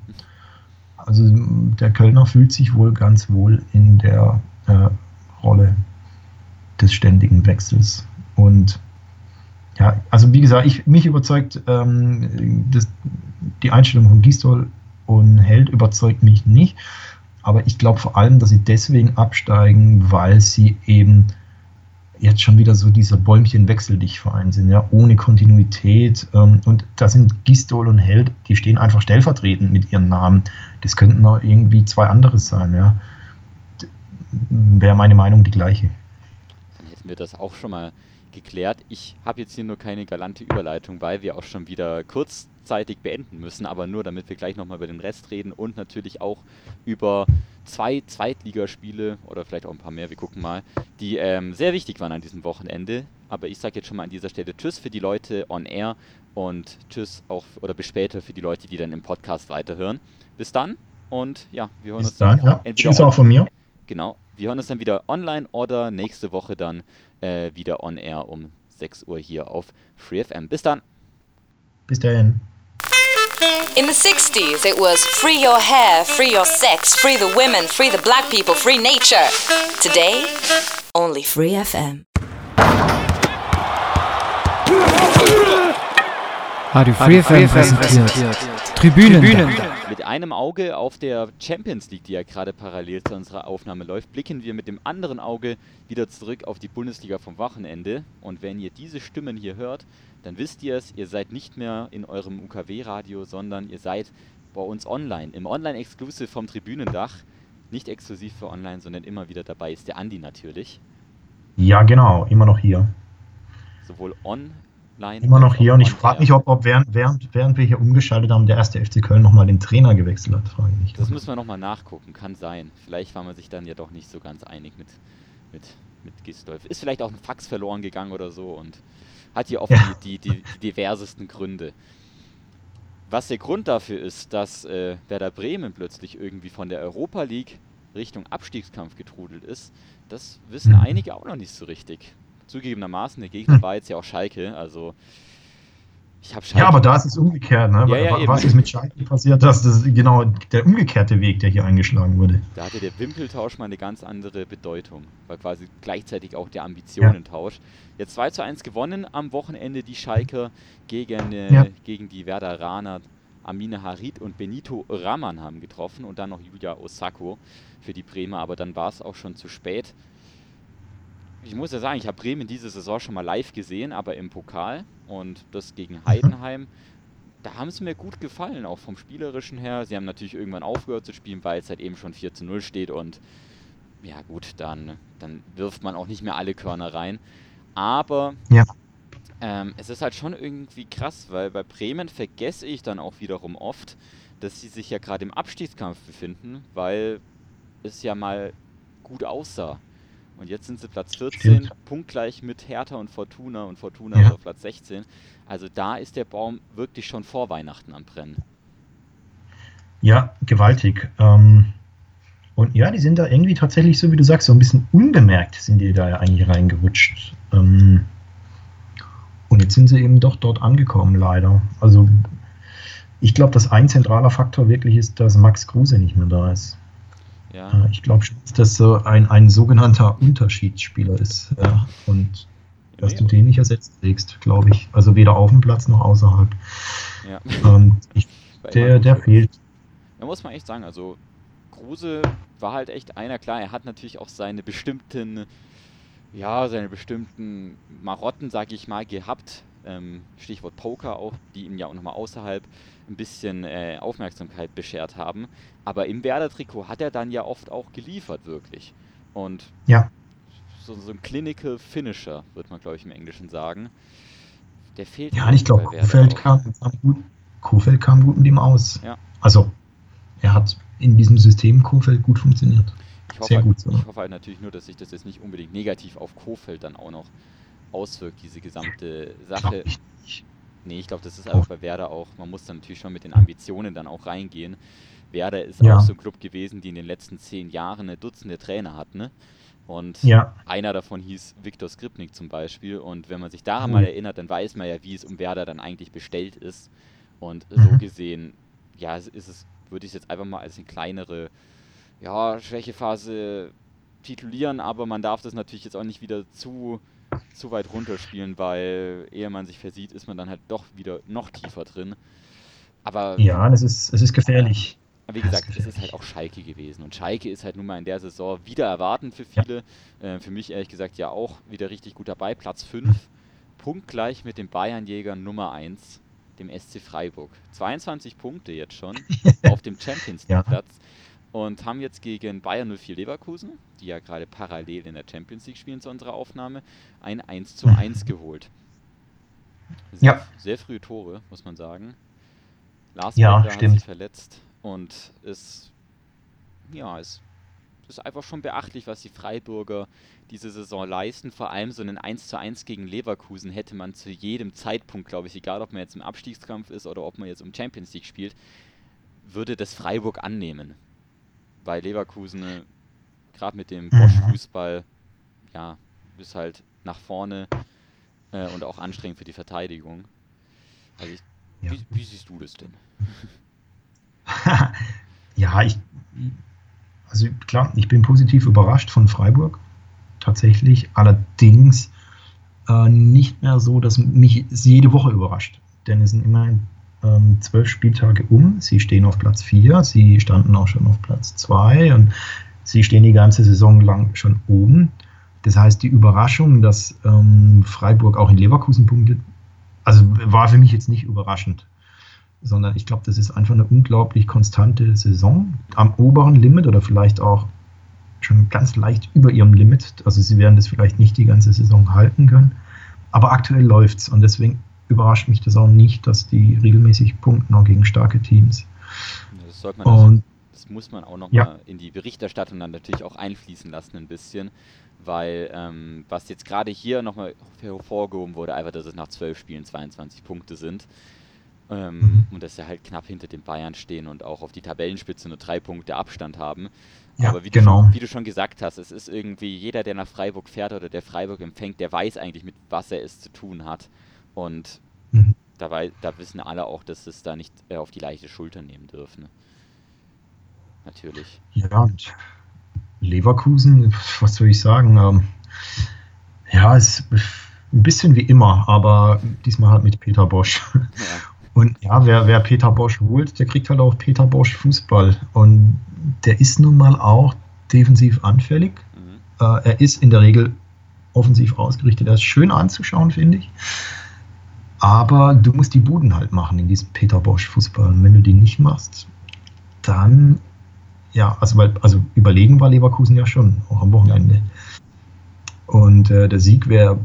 S7: Also der Kölner fühlt sich wohl ganz wohl in der äh, Rolle des ständigen Wechsels. Und ja, also wie gesagt, ich, mich überzeugt ähm, das, die Einstellung von Gistol und Held überzeugt mich nicht. Aber ich glaube vor allem, dass sie deswegen absteigen, weil sie eben jetzt schon wieder so dieser Bäumchen-Wechsel-Dich-Verein sind, ja, ohne Kontinuität. Ähm, und da sind Gistol und Held, die stehen einfach stellvertretend mit ihren Namen. Das könnten noch irgendwie zwei andere sein, ja. Wäre meine Meinung die gleiche.
S2: Dann hätten wir das auch schon mal geklärt. Ich habe jetzt hier nur keine galante Überleitung, weil wir auch schon wieder kurzzeitig beenden müssen, aber nur damit wir gleich nochmal über den Rest reden und natürlich auch über zwei Zweitligaspiele oder vielleicht auch ein paar mehr, wir gucken mal, die ähm, sehr wichtig waren an diesem Wochenende. Aber ich sage jetzt schon mal an dieser Stelle Tschüss für die Leute on air und Tschüss auch oder bis später für die Leute, die dann im Podcast weiterhören. Bis dann und ja, wir hören
S7: Bis
S2: uns
S7: dann, ja.
S2: entweder
S7: Tschüss auch von mir.
S2: Genau. Wir hören uns dann wieder online oder nächste Woche dann äh, wieder on air um 6 Uhr hier auf FreeFM. Bis dann.
S7: Bis dahin.
S8: In the 60s, it was free your hair, free your sex, free the women, free the black people, free nature. Today, only free FM.
S1: Radio Free FM präsentiert. Tribünen.
S2: Mit einem Auge auf der Champions League, die ja gerade parallel zu unserer Aufnahme läuft, blicken wir mit dem anderen Auge wieder zurück auf die Bundesliga vom Wochenende. Und wenn ihr diese Stimmen hier hört, dann wisst ihr es, ihr seid nicht mehr in eurem UKW-Radio, sondern ihr seid bei uns online, im Online-Exclusive vom Tribünendach. Nicht exklusiv für online, sondern immer wieder dabei ist der Andi natürlich.
S7: Ja, genau, immer noch hier.
S2: Sowohl online
S7: Immer noch hier und ich frage mich, ob, ob während, während, während wir hier umgeschaltet haben, der erste FC Köln nochmal den Trainer gewechselt hat, frage ich.
S2: Das müssen wir nochmal nachgucken, kann sein. Vielleicht war man sich dann ja doch nicht so ganz einig mit, mit, mit Gistolf. Ist vielleicht auch ein Fax verloren gegangen oder so und hat hier oft
S7: Ja.
S2: die, die, die diversesten Gründe. Was der Grund dafür ist, dass äh, Werder Bremen plötzlich irgendwie von der Europa League Richtung Abstiegskampf getrudelt ist, das wissen
S7: Mhm.
S2: einige auch noch nicht so richtig. Zugegebenermaßen, der Gegner
S7: Hm.
S2: war jetzt ja auch Schalke, also ich habe Schalke
S7: Ja, aber da ist es umgekehrt. Ne?
S2: Ja, ja,
S7: Wa-
S2: eben.
S7: Was ist mit Schalke passiert? Das ist genau der umgekehrte Weg, der hier eingeschlagen wurde.
S2: Da hatte der Wimpeltausch mal eine ganz andere Bedeutung. War quasi gleichzeitig auch der Ambitionentausch. Jetzt 2 zu 1 gewonnen am Wochenende die Schalker gegen, äh,
S7: Ja.
S2: gegen die Werderaner. Amine Harid und Benito Raman haben getroffen und dann noch Julia Osako für die Bremer, aber dann war es auch schon zu spät. Ich muss ja sagen, ich habe Bremen diese Saison schon mal live gesehen, aber im Pokal und das gegen Heidenheim. Da haben sie mir gut gefallen, auch vom Spielerischen her. Sie haben natürlich irgendwann aufgehört zu spielen, weil es halt eben schon 4 zu 0 steht und ja gut, dann, dann wirft man auch nicht mehr alle Körner rein. Aber
S7: Ja.
S2: ähm, es ist halt schon irgendwie krass, weil bei Bremen vergesse ich dann auch wiederum oft, dass sie sich ja gerade im Abstiegskampf befinden, weil es ja mal gut aussah. Und jetzt sind sie Platz 14,
S7: Stimmt.
S2: punktgleich mit Hertha und Fortuna und Fortuna
S7: Ja.
S2: auf Platz 16. Also da ist der Baum wirklich schon vor Weihnachten am Brennen.
S7: Ja, gewaltig. Ähm, und ja, die sind da irgendwie tatsächlich, so wie du sagst, so ein bisschen unbemerkt sind die da ja eigentlich reingerutscht. Ähm, und jetzt sind sie eben doch dort angekommen, leider. Also ich glaube, dass ein zentraler Faktor wirklich ist, dass Max Kruse nicht mehr da ist.
S2: Ja,
S7: Äh, Ich glaube schon, dass das so ein, ein sogenannter Unterschiedsspieler ist. Ja. Und dass du den nicht ersetzt kriegst, glaube ich. Also weder auf dem Platz noch außerhalb.
S2: ja.
S7: Ähm, ich, der, der fehlt.
S2: Da muss man echt sagen, also Kruse war halt echt einer, klar, er hat natürlich auch seine bestimmten, ja, seine bestimmten Marotten, sag ich mal, gehabt. Ähm, Stichwort Poker auch, die ihm ja auch nochmal außerhalb ein bisschen äh, Aufmerksamkeit beschert haben. Aber im Werder-Trikot hat er dann ja oft auch geliefert, wirklich. Und
S7: Ja.
S2: so, so ein Clinical Finisher, wird man, glaube ich, im Englischen sagen. Der fehlt
S7: Ja,
S2: halt
S7: ich glaube,
S2: bei Werder
S7: Feld
S2: auch.
S7: kam, kam gut, Kofeld kam gut mit ihm aus.
S2: Ja.
S7: Also, er hat in diesem System Kofeld gut funktioniert.
S2: Ich hoffe,
S7: Sehr
S2: halt,
S7: gut so.
S2: ich hoffe halt natürlich nur, dass sich das jetzt nicht unbedingt negativ auf Kofeld dann auch noch auswirkt, diese gesamte Sache. Nee, ich glaube, das ist einfach bei Werder auch, man muss dann natürlich schon mit den Ambitionen dann auch reingehen. Werder ist
S7: Ja.
S2: auch so ein Club gewesen, die in den letzten zehn Jahren eine Dutzende Trainer hat, ne? Und
S7: Ja.
S2: einer davon hieß Viktor Skripnik zum Beispiel. Und wenn man sich daran
S7: Mhm.
S2: mal erinnert, dann weiß man ja, wie es um Werder dann eigentlich bestellt ist. Und so
S7: Mhm.
S2: gesehen, ja, ist es, würde ich es jetzt einfach mal als eine kleinere ja, Schwächephase titulieren, aber man darf das natürlich jetzt auch nicht wieder zu, zu weit runterspielen, weil ehe man sich versieht, ist man dann halt doch wieder noch tiefer drin. Aber
S7: Ja, das ist, es ist gefährlich.
S2: wie
S7: Das ist
S2: gesagt, es ist halt auch Schalke gewesen. Und Schalke ist halt nun mal in der Saison wieder erwarten für viele. Äh, für mich ehrlich gesagt ja auch wieder richtig gut dabei. Platz 5, punktgleich mit dem Bayernjäger Nummer 1, dem SC Freiburg. 22 Punkte jetzt schon auf dem Champions
S7: Ja.
S2: Und haben jetzt gegen Bayern 04 Leverkusen, die ja gerade parallel in der Champions League spielen zu unserer Aufnahme, ein 1 zu 1 geholt. Sehr,
S7: Ja.
S2: sehr frühe Tore, muss man sagen. Lars
S7: Ja,
S2: hat
S7: stimmt.
S2: sich verletzt und es, ja, es ist einfach schon beachtlich, was die Freiburger diese Saison leisten. Vor allem so einen 1 zu 1 gegen Leverkusen hätte man zu jedem Zeitpunkt, glaube ich, egal ob man jetzt im Abstiegskampf ist oder ob man jetzt um Champions League spielt, würde das Freiburg annehmen. Weil Leverkusen äh, gerade mit dem
S7: Mhm.
S2: Bosch-Fußball, ja, ist halt nach vorne äh, und auch anstrengend für die Verteidigung. Also ich,
S7: Ja.
S2: wie, wie siehst du das denn?
S7: ja, ich, also klar, ich bin positiv überrascht von Freiburg. Tatsächlich. Allerdings äh, nicht mehr so, dass mich jede Woche überrascht. Denn es sind immerhin ähm, zwölf Spieltage um. Sie stehen auf Platz 4. Sie standen auch schon auf Platz 2 und sie stehen die ganze Saison lang schon oben. Das heißt, die Überraschung, dass ähm, Freiburg auch in Leverkusen punktet, also war für mich jetzt nicht überraschend sondern ich glaube, das ist einfach eine unglaublich konstante Saison am oberen Limit oder vielleicht auch schon ganz leicht über ihrem Limit. Also sie werden das vielleicht nicht die ganze Saison halten können, aber aktuell läuft's und deswegen überrascht mich das auch nicht, dass die regelmäßig punkten auch gegen starke Teams.
S2: Das, sollte man also,
S7: Und
S2: das muss man auch nochmal
S7: Ja.
S2: in die Berichterstattung dann natürlich auch einfließen lassen ein bisschen, weil ähm, was jetzt gerade hier nochmal hervorgehoben wurde, einfach, dass es nach zwölf Spielen 22 Punkte sind. Ähm,
S7: Mhm.
S2: Und dass sie halt knapp hinter den Bayern stehen und auch auf die Tabellenspitze nur drei Punkte Abstand haben.
S7: Ja,
S2: Aber wie du,
S7: genau.
S2: schon, wie du schon gesagt hast, es ist irgendwie jeder, der nach Freiburg fährt oder der Freiburg empfängt, der weiß eigentlich, mit was er es zu tun hat. Und
S7: Mhm.
S2: dabei, da wissen alle auch, dass es da nicht äh, auf die leichte Schulter nehmen dürfen. Natürlich.
S7: ja, und Leverkusen, was soll ich sagen? Ähm, ja, es ist ein bisschen wie immer, aber diesmal halt mit Peter Bosch.
S2: Ja.
S7: Und ja, wer, wer Peter Bosch holt, der kriegt halt auch Peter Bosch Fußball. Und der ist nun mal auch defensiv anfällig.
S2: Mhm.
S7: Äh, er ist in der Regel offensiv ausgerichtet. Er ist schön anzuschauen, finde ich. Aber du musst die Buden halt machen in diesem Peter Bosch Fußball. Und wenn du die nicht machst, dann, ja, also, weil, also überlegen war Leverkusen ja schon, auch am Wochenende. Und äh, der Sieg wäre,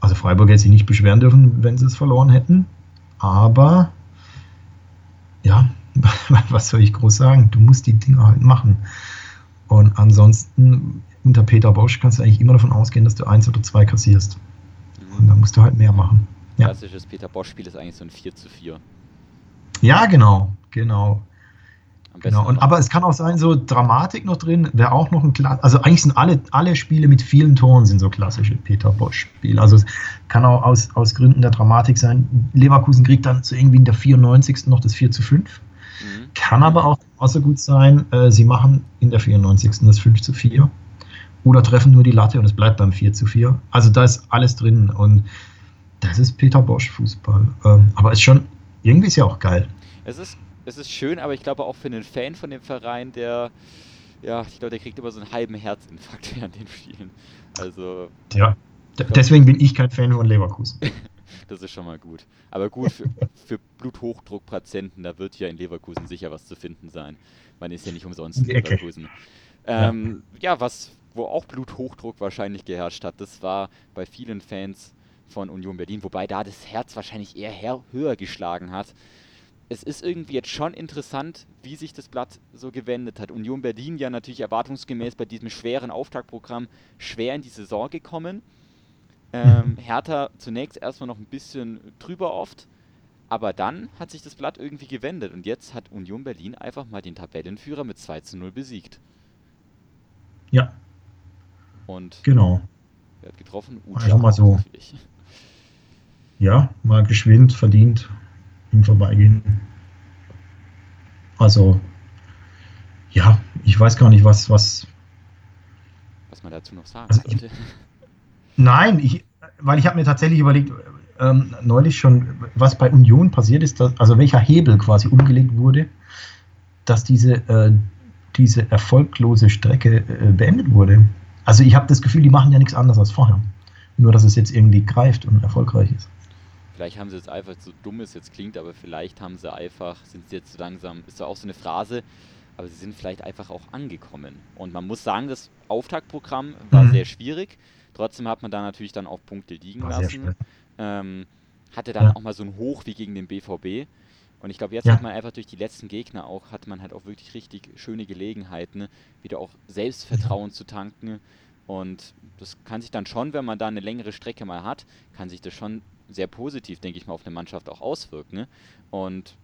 S7: also Freiburg hätte sich nicht beschweren dürfen, wenn sie es verloren hätten. Aber ja, was soll ich groß sagen? Du musst die Dinge halt machen. Und ansonsten, unter Peter Bosch kannst du eigentlich immer davon ausgehen, dass du eins oder zwei kassierst. Und da musst du halt mehr machen. Ja,
S2: Klassisches Peter Bosch-Spiel ist eigentlich so ein 4 zu 4.
S7: ja genau, genau. Genau, und, aber es kann auch sein, so Dramatik noch drin, wäre auch noch ein Kla Also eigentlich sind alle, alle Spiele mit vielen Toren sind so klassische Peter Bosch-Spiele. Also es kann auch aus, aus Gründen der Dramatik sein. Leverkusen kriegt dann so irgendwie in der 94. noch das 4 zu 5.
S2: Mhm.
S7: Kann aber auch außer gut sein, äh, sie machen in der 94. das 5 zu 4. Oder treffen nur die Latte und es bleibt beim 4 zu 4. Also da ist alles drin und das ist Peter Bosch Fußball. Ähm, aber ist schon, irgendwie ist ja auch geil.
S2: Es ist, es ist schön, aber ich glaube auch für einen Fan von dem Verein, der, ja, ich glaube, der kriegt immer so einen halben Herzinfarkt während den Spielen. Also,
S7: Ja. D deswegen bin ich kein Fan von Leverkusen.
S2: das ist schon mal gut. Aber gut, für, für Bluthochdruckpatienten, da wird ja in Leverkusen sicher was zu finden sein. Man ist ja nicht umsonst in. Leverkusen. Ähm, ja, was, wo auch Bluthochdruck wahrscheinlich geherrscht hat, das war bei vielen Fans von Union Berlin, wobei da das Herz wahrscheinlich eher her höher geschlagen hat. es ist irgendwie jetzt schon interessant, wie sich das Blatt so gewendet hat. Union Berlin ja natürlich erwartungsgemäß bei diesem schweren Auftaktprogramm schwer in die Saison gekommen. Ähm, Hertha zunächst erstmal noch ein bisschen drüber oft, aber dann hat sich das Blatt irgendwie gewendet und jetzt hat Union Berlin einfach mal den Tabellenführer mit 2 zu 0 besiegt.
S7: Ja,
S2: Und
S7: genau.
S2: wer hat getroffen?
S7: Einfach mal so.
S2: natürlich.
S7: Ja, mal geschwind, verdient im Vorbeigehen. Also, ja, ich weiß gar nicht, was, was.
S2: Was man dazu noch sagen
S7: Also ich-
S2: sollte.
S7: Nein, ich, weil ich habe mir tatsächlich überlegt, ähm, neulich schon, was bei Union passiert ist, dass, also welcher Hebel quasi umgelegt wurde, dass diese, äh, diese erfolglose Strecke äh, beendet wurde. Also ich habe das Gefühl, die machen ja nichts anderes als vorher. Nur, dass es jetzt irgendwie greift und erfolgreich ist.
S2: Vielleicht haben sie jetzt einfach, so dumm es jetzt klingt, aber vielleicht haben sie einfach, sind sie jetzt so langsam, ist ja auch so eine Phrase, aber sie sind vielleicht einfach auch angekommen. Und man muss sagen, das Auftaktprogramm war
S7: Mhm.
S2: sehr schwierig. Trotzdem hat man da natürlich dann auch Punkte liegen
S7: War
S2: lassen. Ähm, hatte dann
S7: Ja.
S2: auch mal so ein Hoch wie gegen den BVB. Und ich glaube, jetzt
S7: Ja.
S2: hat man einfach durch die letzten Gegner auch, hat man halt auch wirklich richtig schöne Gelegenheiten, wieder auch Selbstvertrauen zu tanken. Und das kann sich dann schon, wenn man da eine längere Strecke mal hat, kann sich das schon sehr positiv, denke ich mal, auf eine Mannschaft auch auswirken. Ne? Und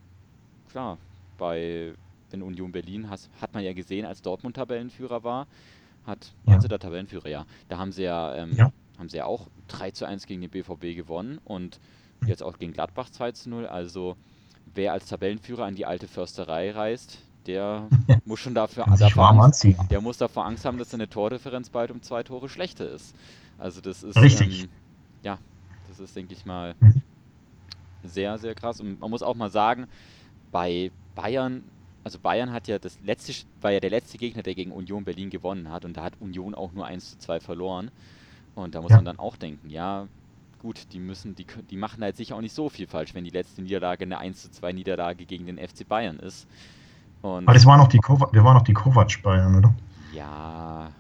S2: klar, bei in Union Berlin has, hat man ja gesehen, als Dortmund Tabellenführer war, hat,
S7: Ja.
S2: sie der Tabellenführer, ja. Da haben sie ja, ähm,
S7: Ja.
S2: haben sie ja auch 3 zu 1 gegen den BVB gewonnen und jetzt auch gegen Gladbach 2 zu 0. Also wer als Tabellenführer an die alte Försterei reist, der muss schon dafür,
S7: warm
S2: Angst, der muss davor Angst haben, dass seine Tordifferenz bald um zwei Tore schlechter ist. Also das ist
S7: Richtig.
S2: Ähm, ja, das ist, denke ich mal,
S7: Mhm.
S2: sehr, sehr krass. Und man muss auch mal sagen, bei Bayern, also Bayern hat ja das letzte, war ja der letzte Gegner, der gegen Union Berlin gewonnen hat und da hat Union auch nur 1 zu 2 verloren. Und da muss
S7: Ja.
S2: man dann auch denken, ja, gut, die müssen, die, die machen halt sicher auch nicht so viel falsch, wenn die letzte Niederlage eine 1 zu 2 Niederlage gegen den FC Bayern ist. Und
S7: Aber das war noch die Kovac, wir waren noch die Kovac-Bayern, oder?
S2: ja,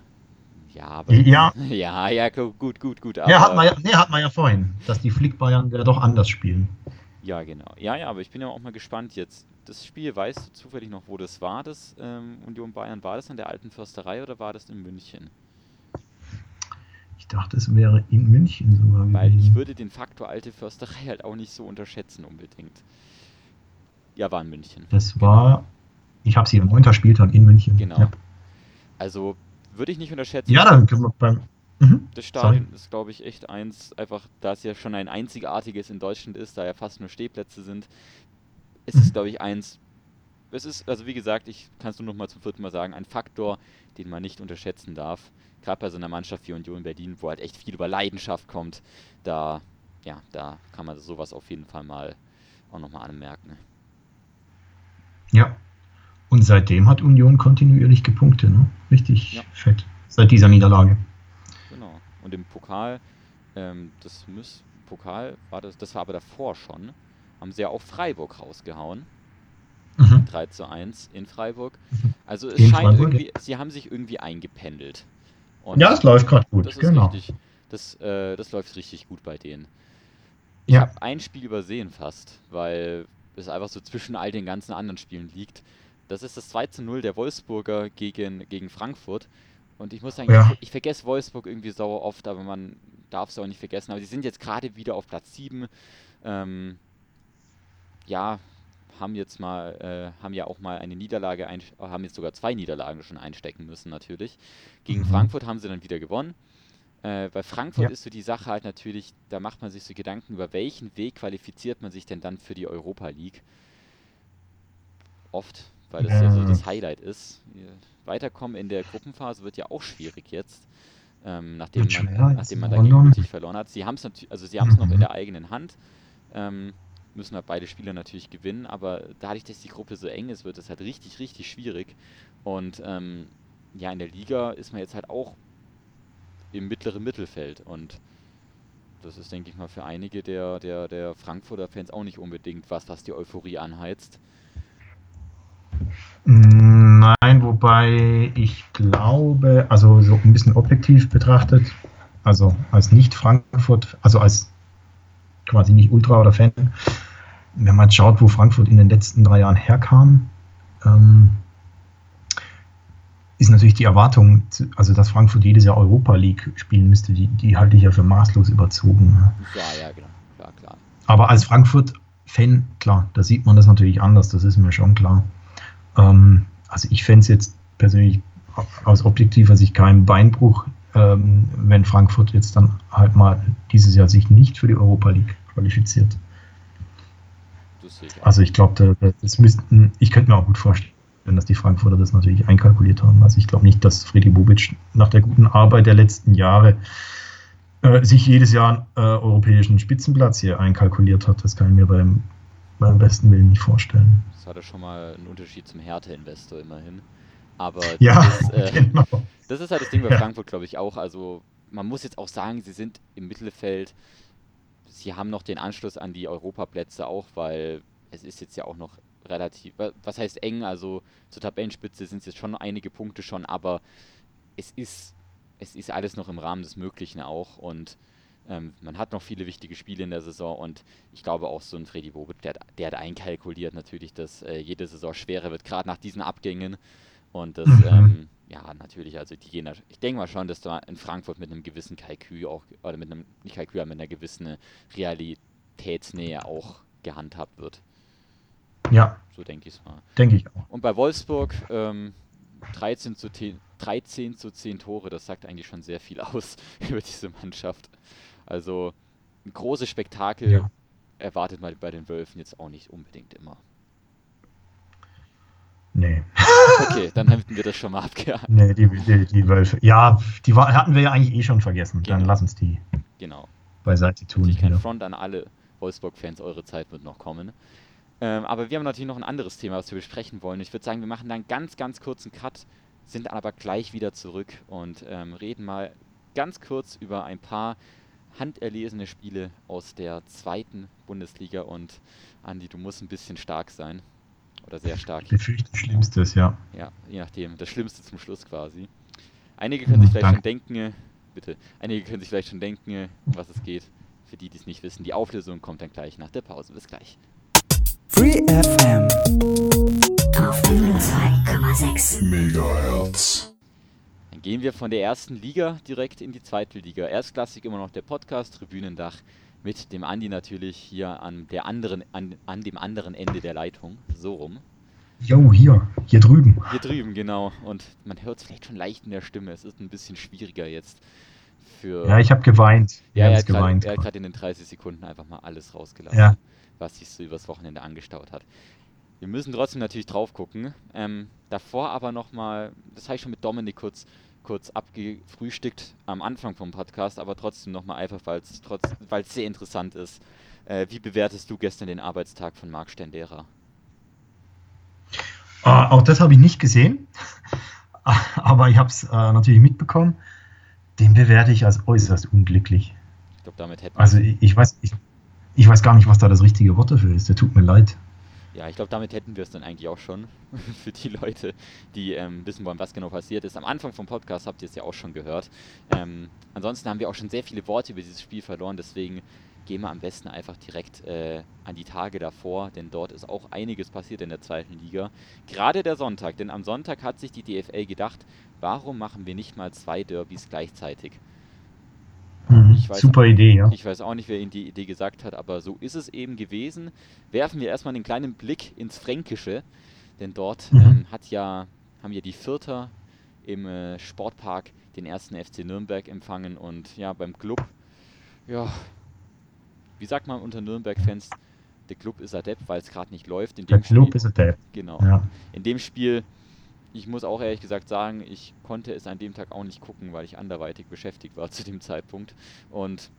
S2: ja, aber
S7: Ja,
S2: ja, ja, gu- gut, gut, gut.
S7: ja, hat
S2: aber-
S7: man ja, nee, hat man ja vorhin, dass die Flick-Bayern ja doch anders spielen.
S2: Ja, genau. Ja, ja, aber ich bin ja auch mal gespannt jetzt. Das Spiel, weißt du zufällig noch, wo das war, das ähm, Union Bayern? War das an der alten Försterei oder war das in München?
S7: Ich dachte, es wäre in München sogar.
S2: Weil ich würde den Faktor alte Försterei halt auch nicht so unterschätzen unbedingt. Ja, war in München.
S7: Das war, ich habe sie am 9. Spieltag in München.
S2: Genau.
S7: Ja,
S2: Also würde ich nicht unterschätzen.
S7: ja dann können wir beim. Mhm.
S2: Das Stadion ist, glaube ich, echt eins, einfach, da es ja schon ein einzigartiges in Deutschland ist, da ja fast nur Stehplätze sind, ist es, glaube ich, eins. Es ist, also wie gesagt, ich kann es nur noch mal zum vierten Mal sagen, ein Faktor, den man nicht unterschätzen darf. Gerade bei so einer Mannschaft wie Union Berlin, wo halt echt viel über Leidenschaft kommt, da, ja, da kann man sowas auf jeden Fall mal auch nochmal anmerken.
S7: Ja. Und seitdem hat Union kontinuierlich gepunktet, ne? Richtig
S2: Ja.
S7: fett. Seit dieser Niederlage.
S2: Genau. Und im Pokal, ähm, das muss, Pokal war das, das war aber davor schon, haben sie ja auch Freiburg rausgehauen.
S7: Mhm.
S2: 3 zu 1 in Freiburg.
S7: Mhm.
S2: Also es
S7: In
S2: scheint
S7: Freiburg,
S2: irgendwie, sie haben sich irgendwie eingependelt. Und
S7: Ja, es läuft gerade gut,
S2: das
S7: genau.
S2: richtig. Das, äh, das läuft richtig gut bei denen. Ich
S7: Ja.
S2: habe ein Spiel übersehen fast, weil es einfach so zwischen all den ganzen anderen Spielen liegt. Das ist das 2 zu 0 der Wolfsburger gegen, gegen Frankfurt. Und ich muss sagen,
S7: Ja.
S2: ich, ich vergesse Wolfsburg irgendwie sauer oft, aber man darf es auch nicht vergessen. Aber sie sind jetzt gerade wieder auf Platz 7. Ähm, ja, haben jetzt mal, äh, haben ja auch mal eine Niederlage, ein, haben jetzt sogar zwei Niederlagen schon einstecken müssen natürlich. Gegen
S7: Mhm.
S2: Frankfurt haben sie dann wieder gewonnen. Äh, bei Frankfurt
S7: Ja.
S2: ist so die Sache halt natürlich, da macht man sich so Gedanken, über welchen Weg qualifiziert man sich denn dann für die Europa League. Oft, weil das ja so das Highlight ist. Weiterkommen in der Gruppenphase wird ja auch schwierig jetzt. Ähm, nachdem, man,
S7: schwer,
S2: nachdem man
S7: in
S2: da gegen
S7: London.
S2: Lüttich verloren hat. Sie haben es natürlich, also sie haben es noch in
S7: Mhm.
S2: der eigenen Hand. Ähm, müssen halt beide Spieler natürlich gewinnen, aber dadurch, dass die Gruppe so eng ist, wird es halt richtig, richtig schwierig. Und ähm, ja, in der Liga ist man jetzt halt auch im mittleren Mittelfeld und das ist, denke ich mal, für einige der, der, der Frankfurter Fans auch nicht unbedingt was, was die Euphorie anheizt.
S7: Nein, wobei ich glaube, also so ein bisschen objektiv betrachtet, also als nicht Frankfurt, also als quasi nicht Ultra oder Fan, wenn man schaut, wo Frankfurt in den letzten drei Jahren herkam, ähm, ist natürlich die Erwartung, also dass Frankfurt jedes Jahr Europa League spielen müsste, die, die halte ich ja für maßlos überzogen.
S2: Ja, ja, genau. Klar, klar.
S7: Aber als Frankfurt-Fan, klar, da sieht man das natürlich anders, das ist mir schon klar. Ähm, also ich fände es jetzt persönlich aus objektiver Sicht keinen Beinbruch, ähm, wenn Frankfurt jetzt dann halt mal dieses Jahr sich nicht für die Europa League qualifiziert. Also ich glaube, da, das müssten, ich könnte mir auch gut vorstellen, dass die Frankfurter das natürlich einkalkuliert haben. Also ich glaube nicht, dass Freddy Bobic nach der guten Arbeit der letzten Jahre äh, sich jedes Jahr einen äh, europäischen Spitzenplatz hier einkalkuliert hat. Das kann ich mir beim, beim besten Willen nicht vorstellen.
S2: Das hat ja schon mal einen Unterschied zum Härte-Investor immerhin. Aber
S7: Ja,
S2: das, äh,
S7: genau.
S2: das ist halt das Ding bei
S7: Ja.
S2: Frankfurt, glaube ich, auch. Also man muss jetzt auch sagen, sie sind im Mittelfeld. Sie haben noch den Anschluss an die Europaplätze auch, weil es ist jetzt ja auch noch relativ, wa- was heißt eng, also zur Tabellenspitze sind es jetzt schon einige Punkte schon, aber es ist, es ist alles noch im Rahmen des Möglichen auch und ähm, man hat noch viele wichtige Spiele in der Saison und ich glaube auch so ein Freddy Bobic, der, hat- der hat einkalkuliert natürlich, dass äh, jede Saison schwerer wird, gerade nach diesen Abgängen und das,
S7: Mhm.
S2: ähm, ja, natürlich, also die da, ich denke mal schon, dass da in Frankfurt mit einem gewissen Kalkül auch, oder mit einem, nicht Kalkül, aber mit einer gewissen Realitätsnähe auch gehandhabt wird.
S7: Ja,
S2: So denke ich es mal.
S7: denke ich auch.
S2: Und bei Wolfsburg ähm, 13, zu 10, 13 zu 10 Tore, das sagt eigentlich schon sehr viel aus über diese Mannschaft. Also ein großes Spektakel
S7: Ja.
S2: erwartet man bei den Wölfen jetzt auch nicht unbedingt immer.
S7: Nee,
S2: Okay, dann hätten wir das schon mal abgehakt.
S7: nee die, die, die Wölfe. Ja, die war, hatten wir ja eigentlich eh schon vergessen. Dann
S2: Genau.
S7: lass uns die
S2: Genau.
S7: beiseite tun.
S2: Kein
S7: Hier.
S2: Front an alle Wolfsburg-Fans, eure Zeit wird noch kommen. Ähm, aber wir haben natürlich noch ein anderes Thema, was wir besprechen wollen. Ich würde sagen, wir machen da einen ganz, ganz kurzen Cut, sind aber gleich wieder zurück und ähm, reden mal ganz kurz über ein paar handerlesene Spiele aus der zweiten Bundesliga. Und Andi, du musst ein bisschen stark sein. Oder sehr stark.
S7: Ich befürchte Schlimmstes, ja.
S2: Ja, je nachdem. Das Schlimmste zum Schluss quasi. Einige können sich vielleicht schon
S7: danke.
S2: denken, äh, bitte, einige können sich vielleicht schon denken, um was es geht. Für die, die es nicht wissen, die Auflösung kommt dann gleich nach der Pause. Bis gleich.
S9: Free FM.
S3: Auf 102,6.
S2: Dann gehen wir von der ersten Liga direkt in die zweite Liga. Erstklassig immer noch der Podcast Tribünendach mit dem Andi natürlich hier an der anderen an, an dem anderen Ende der Leitung, so rum.
S7: Jo, hier, hier drüben.
S2: Hier drüben genau und man hört es vielleicht schon leicht in der Stimme. Es ist ein bisschen schwieriger jetzt für
S7: Ja, ich habe geweint.
S2: Ja, er hat grad-
S7: geweint.
S2: er hat gerade in den 30 Sekunden einfach mal alles rausgelassen,
S7: Ja.
S2: was sich so übers Wochenende angestaut hat. Wir müssen trotzdem natürlich drauf gucken. Ähm, davor aber nochmal, das habe ich schon mit Dominik kurz, kurz abgefrühstückt am Anfang vom Podcast, aber trotzdem nochmal einfach, weil es sehr interessant ist. Äh, wie bewertest du gestern den Arbeitstag von Marc Stendera?
S7: Äh, auch das habe ich nicht gesehen, aber ich habe es äh, natürlich mitbekommen. Den bewerte ich als äußerst unglücklich.
S2: Ich glaube, damit hätten
S7: Also ich, ich weiß, ich, ich weiß gar nicht, was da das richtige Wort dafür ist. Der tut mir leid.
S2: Ja, ich glaube, damit hätten wir es dann eigentlich auch schon für die Leute, die ähm, wissen wollen, was genau passiert ist. Am Anfang vom Podcast habt ihr es ja auch schon gehört. Ähm, ansonsten haben wir auch schon sehr viele Worte über dieses Spiel verloren, deswegen gehen wir am besten einfach direkt äh, an die Tage davor, denn dort ist auch einiges passiert in der zweiten Liga. Gerade der Sonntag, denn am Sonntag hat sich die DFL gedacht, warum machen wir nicht mal zwei Derbys gleichzeitig?
S7: Mhm.
S2: Ich weiß-
S7: Super Idee, ja.
S2: Ich weiß auch nicht, wer Ihnen die Idee gesagt hat, aber so ist es eben gewesen. Werfen wir erstmal einen kleinen Blick ins Fränkische, denn dort
S7: Mhm.
S2: ähm, hat ja, haben ja die Vierter im äh, Sportpark den ersten FC Nürnberg empfangen und ja, beim Club, ja, wie sagt man unter Nürnberg-Fans, der Club ist adept, weil es gerade nicht läuft. In
S7: Der
S2: dem
S7: Club
S2: Spiel,
S7: ist Depp.
S2: genau.
S7: Ja.
S2: In dem Spiel, ich muss auch ehrlich gesagt sagen, ich konnte es an dem Tag auch nicht gucken, weil ich anderweitig beschäftigt war zu dem Zeitpunkt. Und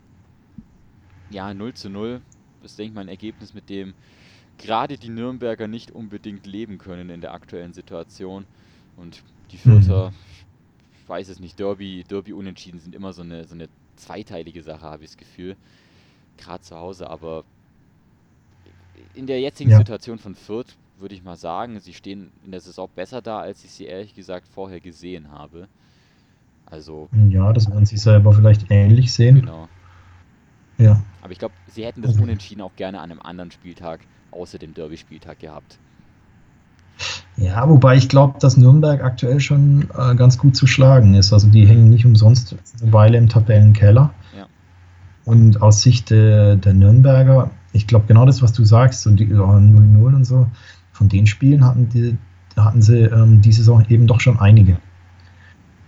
S2: ja, 0 zu 0 ist, denke ich mal, ein Ergebnis, mit dem gerade die Nürnberger nicht unbedingt leben können in der aktuellen Situation. Und die Vierter, ich weiß es nicht, Derby, Derby-Unentschieden sind immer so eine, so eine zweiteilige Sache, habe ich das Gefühl. Gerade zu Hause, aber in der jetzigen
S7: Ja.
S2: Situation von Fürth würde ich mal sagen, sie stehen in der Saison besser da, als ich sie ehrlich gesagt vorher gesehen habe. Also,
S7: ja, das werden Sie selber vielleicht ähnlich sehen.
S2: genau.
S7: Ja.
S2: Aber ich glaube, sie hätten das
S7: Mhm.
S2: Unentschieden auch gerne an einem anderen Spieltag außer dem Derby-Spieltag gehabt.
S7: Ja, wobei ich glaube, dass Nürnberg aktuell schon äh, ganz gut zu schlagen ist. Also die hängen nicht umsonst eine Weile im Tabellenkeller.
S2: Ja.
S7: Und aus Sicht der, der Nürnberger, ich glaube genau das, was du sagst, und die ja, 0-0 und so, von den Spielen hatten, die, hatten sie ähm, diese Saison eben doch schon einige.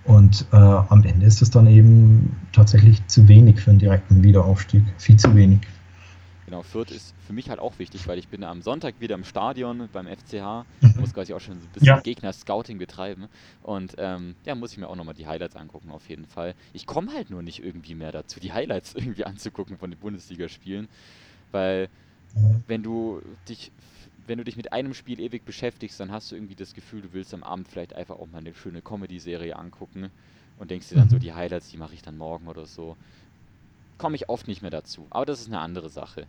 S7: Und äh, am Ende ist es dann eben tatsächlich zu wenig für einen direkten Wiederaufstieg. Viel zu wenig.
S2: Genau, Fürth ist für mich halt auch wichtig, weil ich bin am Sonntag wieder im Stadion beim FCH,
S7: Mhm.
S2: muss quasi auch schon so ein bisschen
S7: Ja.
S2: Gegner-Scouting betreiben und ähm, ja, muss ich mir auch nochmal die Highlights angucken auf jeden Fall. Ich komme halt nur nicht irgendwie mehr dazu, die Highlights irgendwie anzugucken von den Bundesligaspielen, weil wenn du dich wenn du dich mit einem Spiel ewig beschäftigst, dann hast du irgendwie das Gefühl, du willst am Abend vielleicht einfach auch mal eine schöne Comedy-Serie angucken und denkst dir dann so,
S7: Mhm.
S2: die Highlights, die mache ich dann morgen oder so. Komme ich oft nicht mehr dazu. Aber das ist eine andere Sache.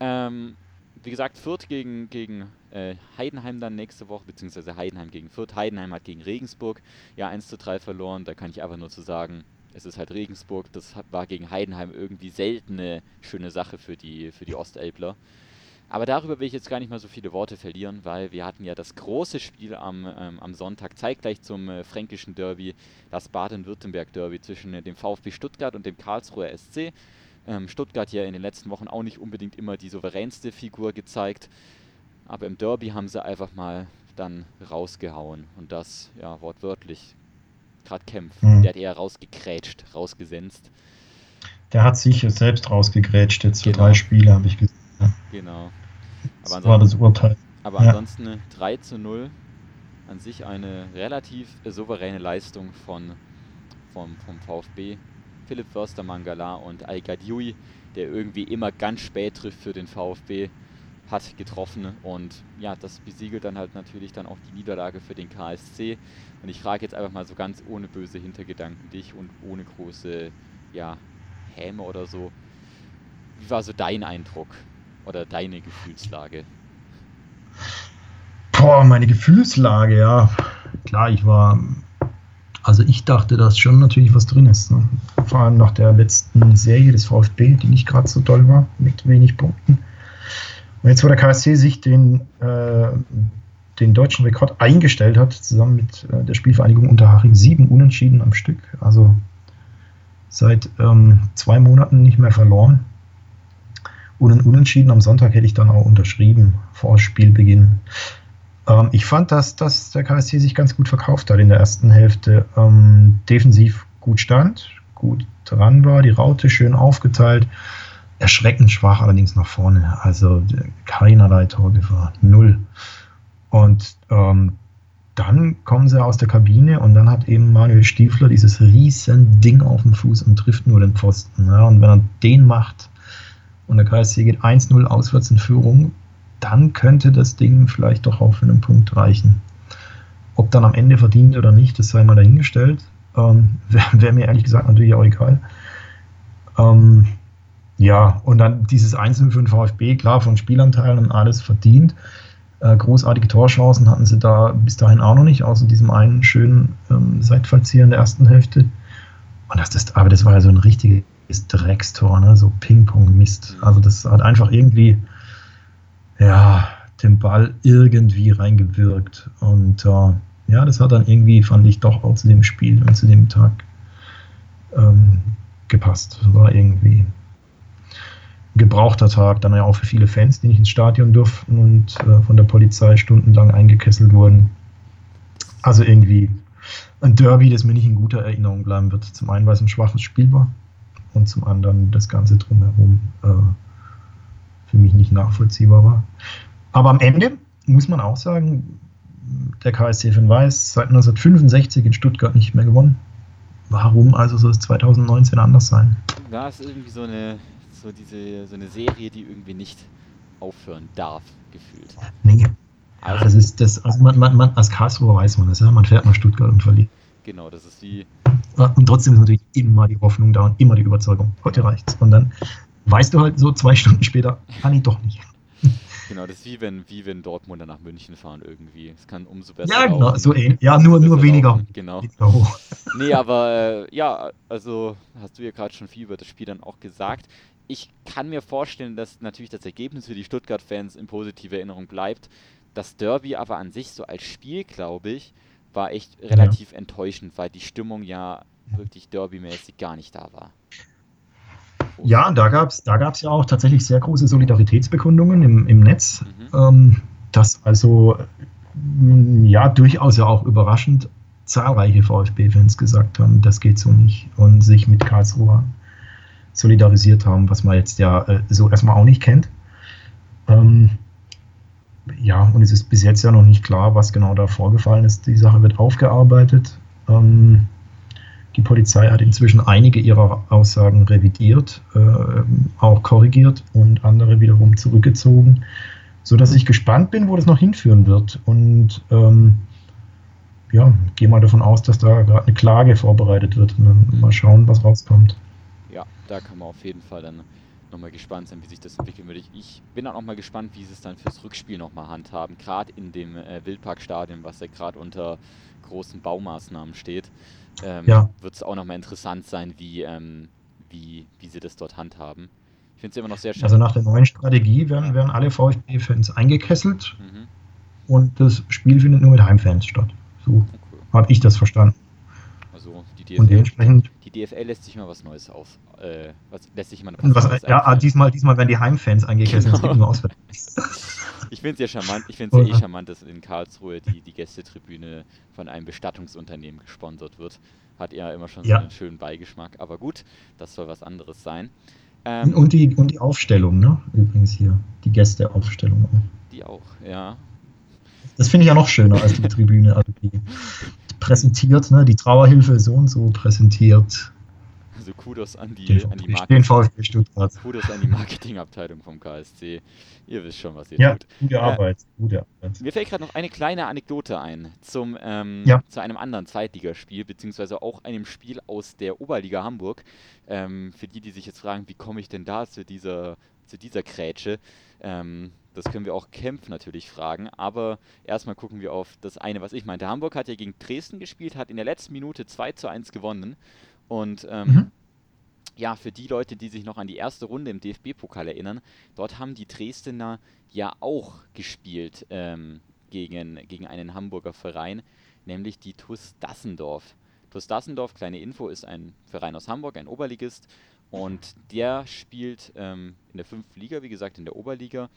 S2: Ähm, wie gesagt, Fürth gegen, gegen äh, Heidenheim dann nächste Woche, beziehungsweise Heidenheim gegen Fürth. Heidenheim hat gegen Regensburg ja 1 zu 3 verloren. Da kann ich einfach nur zu sagen, es ist halt Regensburg. Das war gegen Heidenheim irgendwie selten eine schöne Sache für die, für die Ostelbler. Aber darüber will ich jetzt gar nicht mal so viele Worte verlieren, weil wir hatten ja das große Spiel am, ähm, am Sonntag, zeitgleich zum äh, fränkischen Derby, das Baden-Württemberg-Derby zwischen äh, dem VfB Stuttgart und dem Karlsruher SC. Ähm, Stuttgart ja in den letzten Wochen auch nicht unbedingt immer die souveränste Figur gezeigt, aber im Derby haben sie einfach mal dann rausgehauen und das ja wortwörtlich. Gerade Kempf,
S7: Mhm.
S2: der hat eher rausgekrätscht, rausgesenzt.
S7: Der hat sich selbst rausgegrätscht jetzt für
S2: Genau.
S7: drei Spiele, habe ich gesehen.
S2: Genau.
S7: Das
S2: Aber
S7: war das Urteil.
S2: Aber
S7: Ja.
S2: ansonsten eine 3 zu 0. An sich eine relativ äh, souveräne Leistung von, vom, vom VfB. Philipp Förster Mangala und Al-Gadiui, der irgendwie immer ganz spät trifft für den VfB, hat getroffen. Und ja, das besiegelt dann halt natürlich dann auch die Niederlage für den KSC. Und ich frage jetzt einfach mal so ganz ohne böse Hintergedanken dich und ohne große ja, Häme oder so. Wie war so dein Eindruck oder deine Gefühlslage?
S7: Boah, meine Gefühlslage, ja. Klar, ich war. Also ich dachte, dass schon natürlich was drin ist. Ne? Vor allem nach der letzten Serie des VfB, die nicht gerade so toll war, mit wenig Punkten. Und jetzt, wo der KSC sich den, äh, den deutschen Rekord eingestellt hat, zusammen mit äh, der Spielvereinigung Unterhaching, sieben Unentschieden am Stück. Also seit ähm, zwei Monaten nicht mehr verloren. Und ein Unentschieden am Sonntag hätte ich dann auch unterschrieben vor Spielbeginn. Ähm, ich fand, dass, dass der KSC sich ganz gut verkauft hat in der ersten Hälfte. Ähm, defensiv gut stand, gut dran war, die Raute schön aufgeteilt. Erschreckend schwach allerdings nach vorne. Also keinerlei Torgefahr. Null. Und ähm, dann kommen sie aus der Kabine und dann hat eben Manuel Stiefler dieses riesen Ding auf dem Fuß und trifft nur den Pfosten. Ja, und wenn er den macht und der KSC geht 1-0 auswärts in Führung, dann könnte das Ding vielleicht doch auch für einen Punkt reichen. Ob dann am Ende verdient oder nicht, das sei mal dahingestellt. Ähm, Wäre wär mir ehrlich gesagt natürlich auch egal. Ähm, ja, und dann dieses 1-0 für den VfB, klar, von Spielanteilen und alles verdient. Äh, großartige Torchancen hatten sie da bis dahin auch noch nicht, außer diesem einen schönen ähm, Seitfallzieher in der ersten Hälfte. Und das, das, aber das war ja so ein richtiges Dreckstor, ne? so Ping-Pong-Mist. Also das hat einfach irgendwie, ja, den Ball irgendwie reingewirkt. Und äh, ja, das hat dann irgendwie, fand ich, doch auch zu dem Spiel und zu dem Tag ähm, gepasst. Das war irgendwie ein gebrauchter Tag, dann ja auch für viele Fans, die nicht ins Stadion durften und äh, von der Polizei stundenlang eingekesselt wurden. Also irgendwie ein Derby, das mir nicht in guter Erinnerung bleiben wird. Zum einen, weil es ein schwaches Spiel war und zum anderen das Ganze drumherum äh, für mich nicht nachvollziehbar war. Aber am Ende muss man auch sagen, der KSC von Weiß seit 1965 in Stuttgart nicht mehr gewonnen. Warum also soll es 2019 anders sein?
S2: Ja, es ist irgendwie so eine, so diese, so eine Serie, die irgendwie nicht aufhören darf, gefühlt.
S7: Nee.
S2: Also,
S7: Das ist das, also man, man, man, als Karlsruher weiß man das, ja. Man fährt nach Stuttgart und verliert.
S2: Genau, das ist wie,
S7: Und trotzdem ist natürlich immer die Hoffnung da und immer die Überzeugung. Heute reicht's. Und dann weißt du halt so zwei Stunden später, ah nee, doch nicht.
S2: Genau, das ist wie wenn, wie wenn Dortmunder nach München fahren irgendwie. Es kann umso besser
S7: Ja, genau,
S2: laufen.
S7: so ähnlich. Ja, nur, nur weniger.
S2: laufen, Genau.
S7: weniger hoch.
S2: Nee, aber äh, ja, also hast du ja gerade schon viel über das Spiel dann auch gesagt. Ich kann mir vorstellen, dass natürlich das Ergebnis für die Stuttgart-Fans in positiver Erinnerung bleibt. Das Derby aber an sich so als Spiel, glaube ich, war echt relativ enttäuschend, weil die Stimmung ja wirklich derbymäßig gar nicht da war.
S7: Ja, da gab es da gab's ja auch tatsächlich sehr große Solidaritätsbekundungen im, im Netz.
S2: Mhm.
S7: Ähm, dass also m, ja durchaus ja auch überraschend zahlreiche VfB-Fans gesagt haben, das geht so nicht und sich mit Karlsruhe solidarisiert haben, was man jetzt ja äh, so erstmal auch nicht kennt. Ähm, ja, und es ist bis jetzt ja noch nicht klar, was genau da vorgefallen ist. Die Sache wird aufgearbeitet. Ähm, die Polizei hat inzwischen einige ihrer Aussagen revidiert, äh, auch korrigiert und andere wiederum zurückgezogen, sodass ich gespannt bin, wo das noch hinführen wird. Und ähm, ja, gehe mal davon aus, dass da gerade eine Klage vorbereitet wird und dann mal schauen, was rauskommt.
S2: Ja, da kann man auf jeden Fall dann nochmal gespannt sein, wie sich das entwickeln würde. Ich- bin auch nochmal gespannt, wie sie es dann fürs Rückspiel nochmal handhaben. Gerade in dem äh, Wildparkstadion, was ja gerade unter großen Baumaßnahmen steht, ähm,
S7: Ja.
S2: wird es auch nochmal interessant sein, wie, ähm, wie, wie sie das dort handhaben. Ich finde es immer noch sehr schade.
S7: Also nach der neuen Strategie werden, werden alle VfB-Fans eingekesselt
S2: mhm.
S7: und das Spiel findet nur mit Heimfans statt. So
S2: okay.
S7: habe ich das verstanden.
S2: Die
S7: Und
S2: DFL,
S7: dementsprechend,
S2: die DFL lässt sich mal was Neues auf. Äh, was, lässt sich mal
S7: was,
S2: Neues
S7: ja, ah, diesmal, diesmal werden die Heimfans eingekesselt, es
S2: Genau.
S7: gibt nur Auswärts.
S2: Ich finde es ja charmant, ich finde es ja eh
S7: Oder?
S2: charmant, dass in Karlsruhe die, die Gästetribüne von einem Bestattungsunternehmen gesponsert wird. Hat ja immer schon
S7: Ja.
S2: so einen schönen Beigeschmack, aber gut, das soll was anderes sein. Ähm,
S7: Und die, und die Aufstellung, ne? Übrigens hier. Die Gästeaufstellung. auch.
S2: die auch, ja.
S7: Das finde ich ja noch schöner als die Tribüne. Also die präsentiert, ne? Die Trauerhilfe so und so präsentiert
S2: Also Kudos an die,
S7: den,
S2: an die,
S7: den
S2: Market
S7: VfB Stuttgart.
S2: Kudos an die Marketingabteilung vom KSC. Ihr wisst schon, was ihr
S7: Ja,
S2: tut.
S7: gute
S2: Äh,
S7: Arbeit. Gute Arbeit.
S2: Mir fällt gerade noch eine kleine Anekdote ein zum, ähm,
S7: Ja.
S2: zu einem anderen Zweitligaspiel, beziehungsweise auch einem Spiel aus der Oberliga Hamburg. Ähm, für die, die sich jetzt fragen, wie komme ich denn da zu dieser, zu dieser Grätsche? Ähm, das können wir auch Kempf natürlich fragen, aber erstmal gucken wir auf das eine, was ich meinte. Hamburg hat ja gegen Dresden gespielt, hat in der letzten Minute 2 zu 1 gewonnen und ähm,
S7: Mhm.
S2: ja, für die Leute, die sich noch an die erste Runde im DFB-Pokal erinnern, dort haben die Dresdner ja auch gespielt ähm, gegen, gegen einen Hamburger Verein, nämlich die TuS Dassendorf. TuS Dassendorf, kleine Info, ist ein Verein aus Hamburg, ein Oberligist. Und der spielt ähm, in der fünften Liga, wie gesagt, in der Oberliga.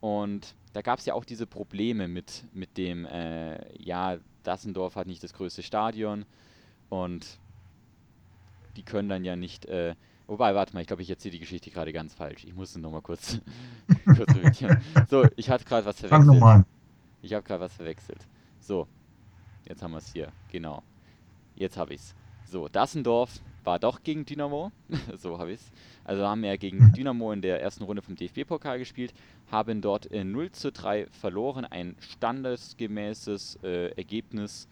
S2: Und da gab es ja auch diese Probleme mit, mit dem, äh, ja, Dassendorf hat nicht das größte Stadion und die können dann ja nicht, äh, wobei, warte mal, ich glaube, ich erzähle die Geschichte gerade ganz falsch. Ich muss nochmal kurz, kurz revidieren. So, ich hatte gerade was
S7: Fang
S2: verwechselt.
S7: nochmal an.
S2: Ich habe gerade was verwechselt. So, jetzt haben wir es hier. Genau. Jetzt habe ich es. So, Dassendorf war doch gegen Dynamo. so habe ich es. Also haben wir gegen Dynamo in der ersten Runde vom DFB-Pokal gespielt, haben dort äh, 0 zu 3 verloren. Ein standesgemäßes äh, Ergebnis.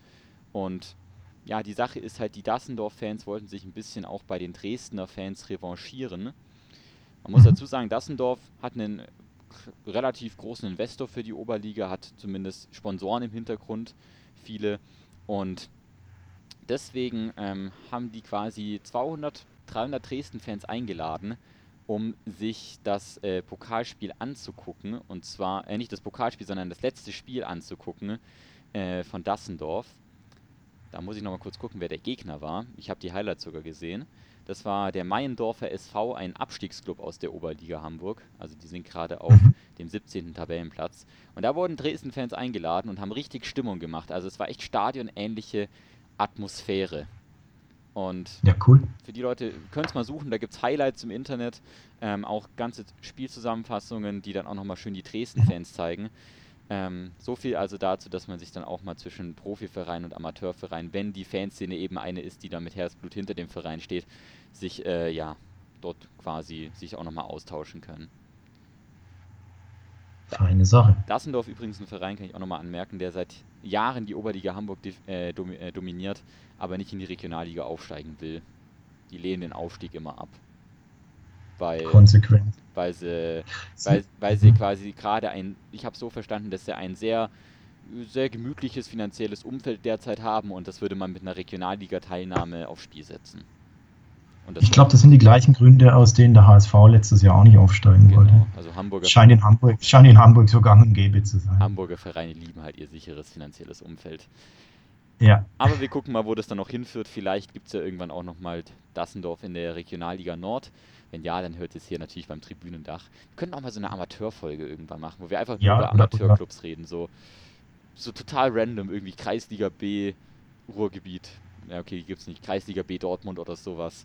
S2: Und ja, die Sache ist halt, die Dassendorf-Fans wollten sich ein bisschen auch bei den Dresdner Fans revanchieren. Man muss
S7: Mhm.
S2: dazu sagen, Dassendorf hat einen relativ großen Investor für die Oberliga, hat zumindest Sponsoren im Hintergrund, viele. Und deswegen ähm, haben die quasi 200, 300 Dresden-Fans eingeladen, um sich das äh, Pokalspiel anzugucken. Und zwar, äh, nicht das Pokalspiel, sondern das letzte Spiel anzugucken äh, von Dassendorf. Da muss ich nochmal kurz gucken, wer der Gegner war. Ich habe die Highlights sogar gesehen. Das war der Meiendorfer SV, ein Abstiegsklub aus der Oberliga Hamburg. Also die sind gerade auf dem 17. Tabellenplatz. Und da wurden Dresden-Fans eingeladen und haben richtig Stimmung gemacht. Also es war echt stadionähnliche Atmosphäre. Und
S7: Ja, cool.
S2: für die Leute, könnt es mal suchen, da gibt es Highlights im Internet, ähm, auch ganze Spielzusammenfassungen, die dann auch nochmal schön die Dresden-Fans zeigen. Ähm, so viel also dazu, dass man sich dann auch mal zwischen Profiverein und Amateurverein, wenn die Fanszene eben eine ist, die da mit Herzblut hinter dem Verein steht, sich äh, ja dort quasi sich auch nochmal austauschen können.
S7: Feine Sache.
S2: Dassendorf übrigens ein Verein, kann ich auch nochmal anmerken, der seit Jahren die Oberliga Hamburg äh, äh, dominiert, aber nicht in die Regionalliga aufsteigen will. Die lehnen den Aufstieg immer ab. weil,
S7: konsequent.
S2: weil sie, weil, weil sie quasi gerade ein, ich habe so verstanden, dass sie ein sehr, sehr gemütliches finanzielles Umfeld derzeit haben und das würde man mit einer Regionalliga-Teilnahme aufs Spiel setzen.
S7: Ich glaube, das sind die gleichen Gründe, aus denen der HSV letztes Jahr auch nicht aufsteigen wollte.
S2: genau, also Hamburger,
S7: Scheint in Hamburg, scheint in Hamburg so gang und gäbe zu sein.
S2: Hamburger Vereine lieben halt ihr sicheres finanzielles Umfeld.
S7: Ja,
S2: Aber wir gucken mal, wo das dann noch hinführt. Vielleicht gibt es ja irgendwann auch nochmal Dassendorf in der Regionalliga Nord. Wenn ja, dann hört es hier natürlich beim Tribünendach. Wir könnten auch mal so eine Amateurfolge irgendwann machen, wo wir einfach
S7: Ja,
S2: nur über Amateurclubs reden. So, so total random, irgendwie Kreisliga B, Ruhrgebiet. Ja, okay, die gibt es nicht. Kreisliga B Dortmund oder sowas.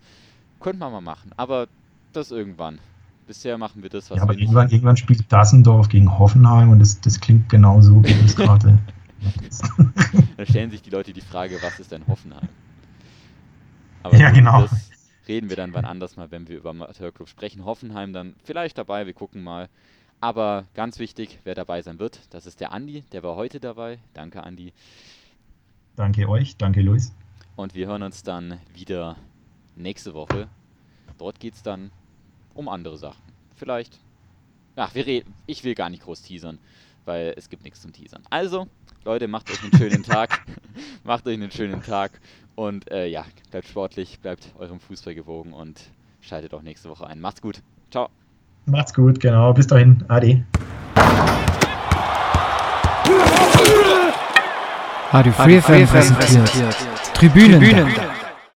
S2: Könnten wir mal machen, aber das irgendwann. Bisher machen wir das, was
S7: ja aber irgendwann, irgendwann spielt Dassendorf gegen Hoffenheim und das, das klingt genauso, wie das gerade.
S2: Da stellen sich die Leute die Frage, was ist denn Hoffenheim? Aber
S7: Ja, genau.
S2: das reden wir dann wann anders mal, wenn wir über Amateurclub sprechen. Hoffenheim dann vielleicht dabei, wir gucken mal. Aber ganz wichtig, wer dabei sein wird, das ist der Andi, der war heute dabei. Danke, Andi.
S7: danke euch, danke Luis.
S2: Und wir hören uns dann wieder nächste Woche. Dort geht es dann um andere Sachen. Vielleicht. Ach, wir reden. Ich will gar nicht groß teasern, weil es gibt nichts zum Teasern. Also, Leute, macht euch einen schönen Tag. macht euch einen schönen Tag. Und äh, ja, bleibt sportlich, bleibt eurem Fußball gewogen und schaltet auch nächste Woche ein. Macht's gut. Ciao.
S7: Macht's gut, genau. Bis dahin. Ade.
S1: Radio Free FM präsentiert. Tribünen.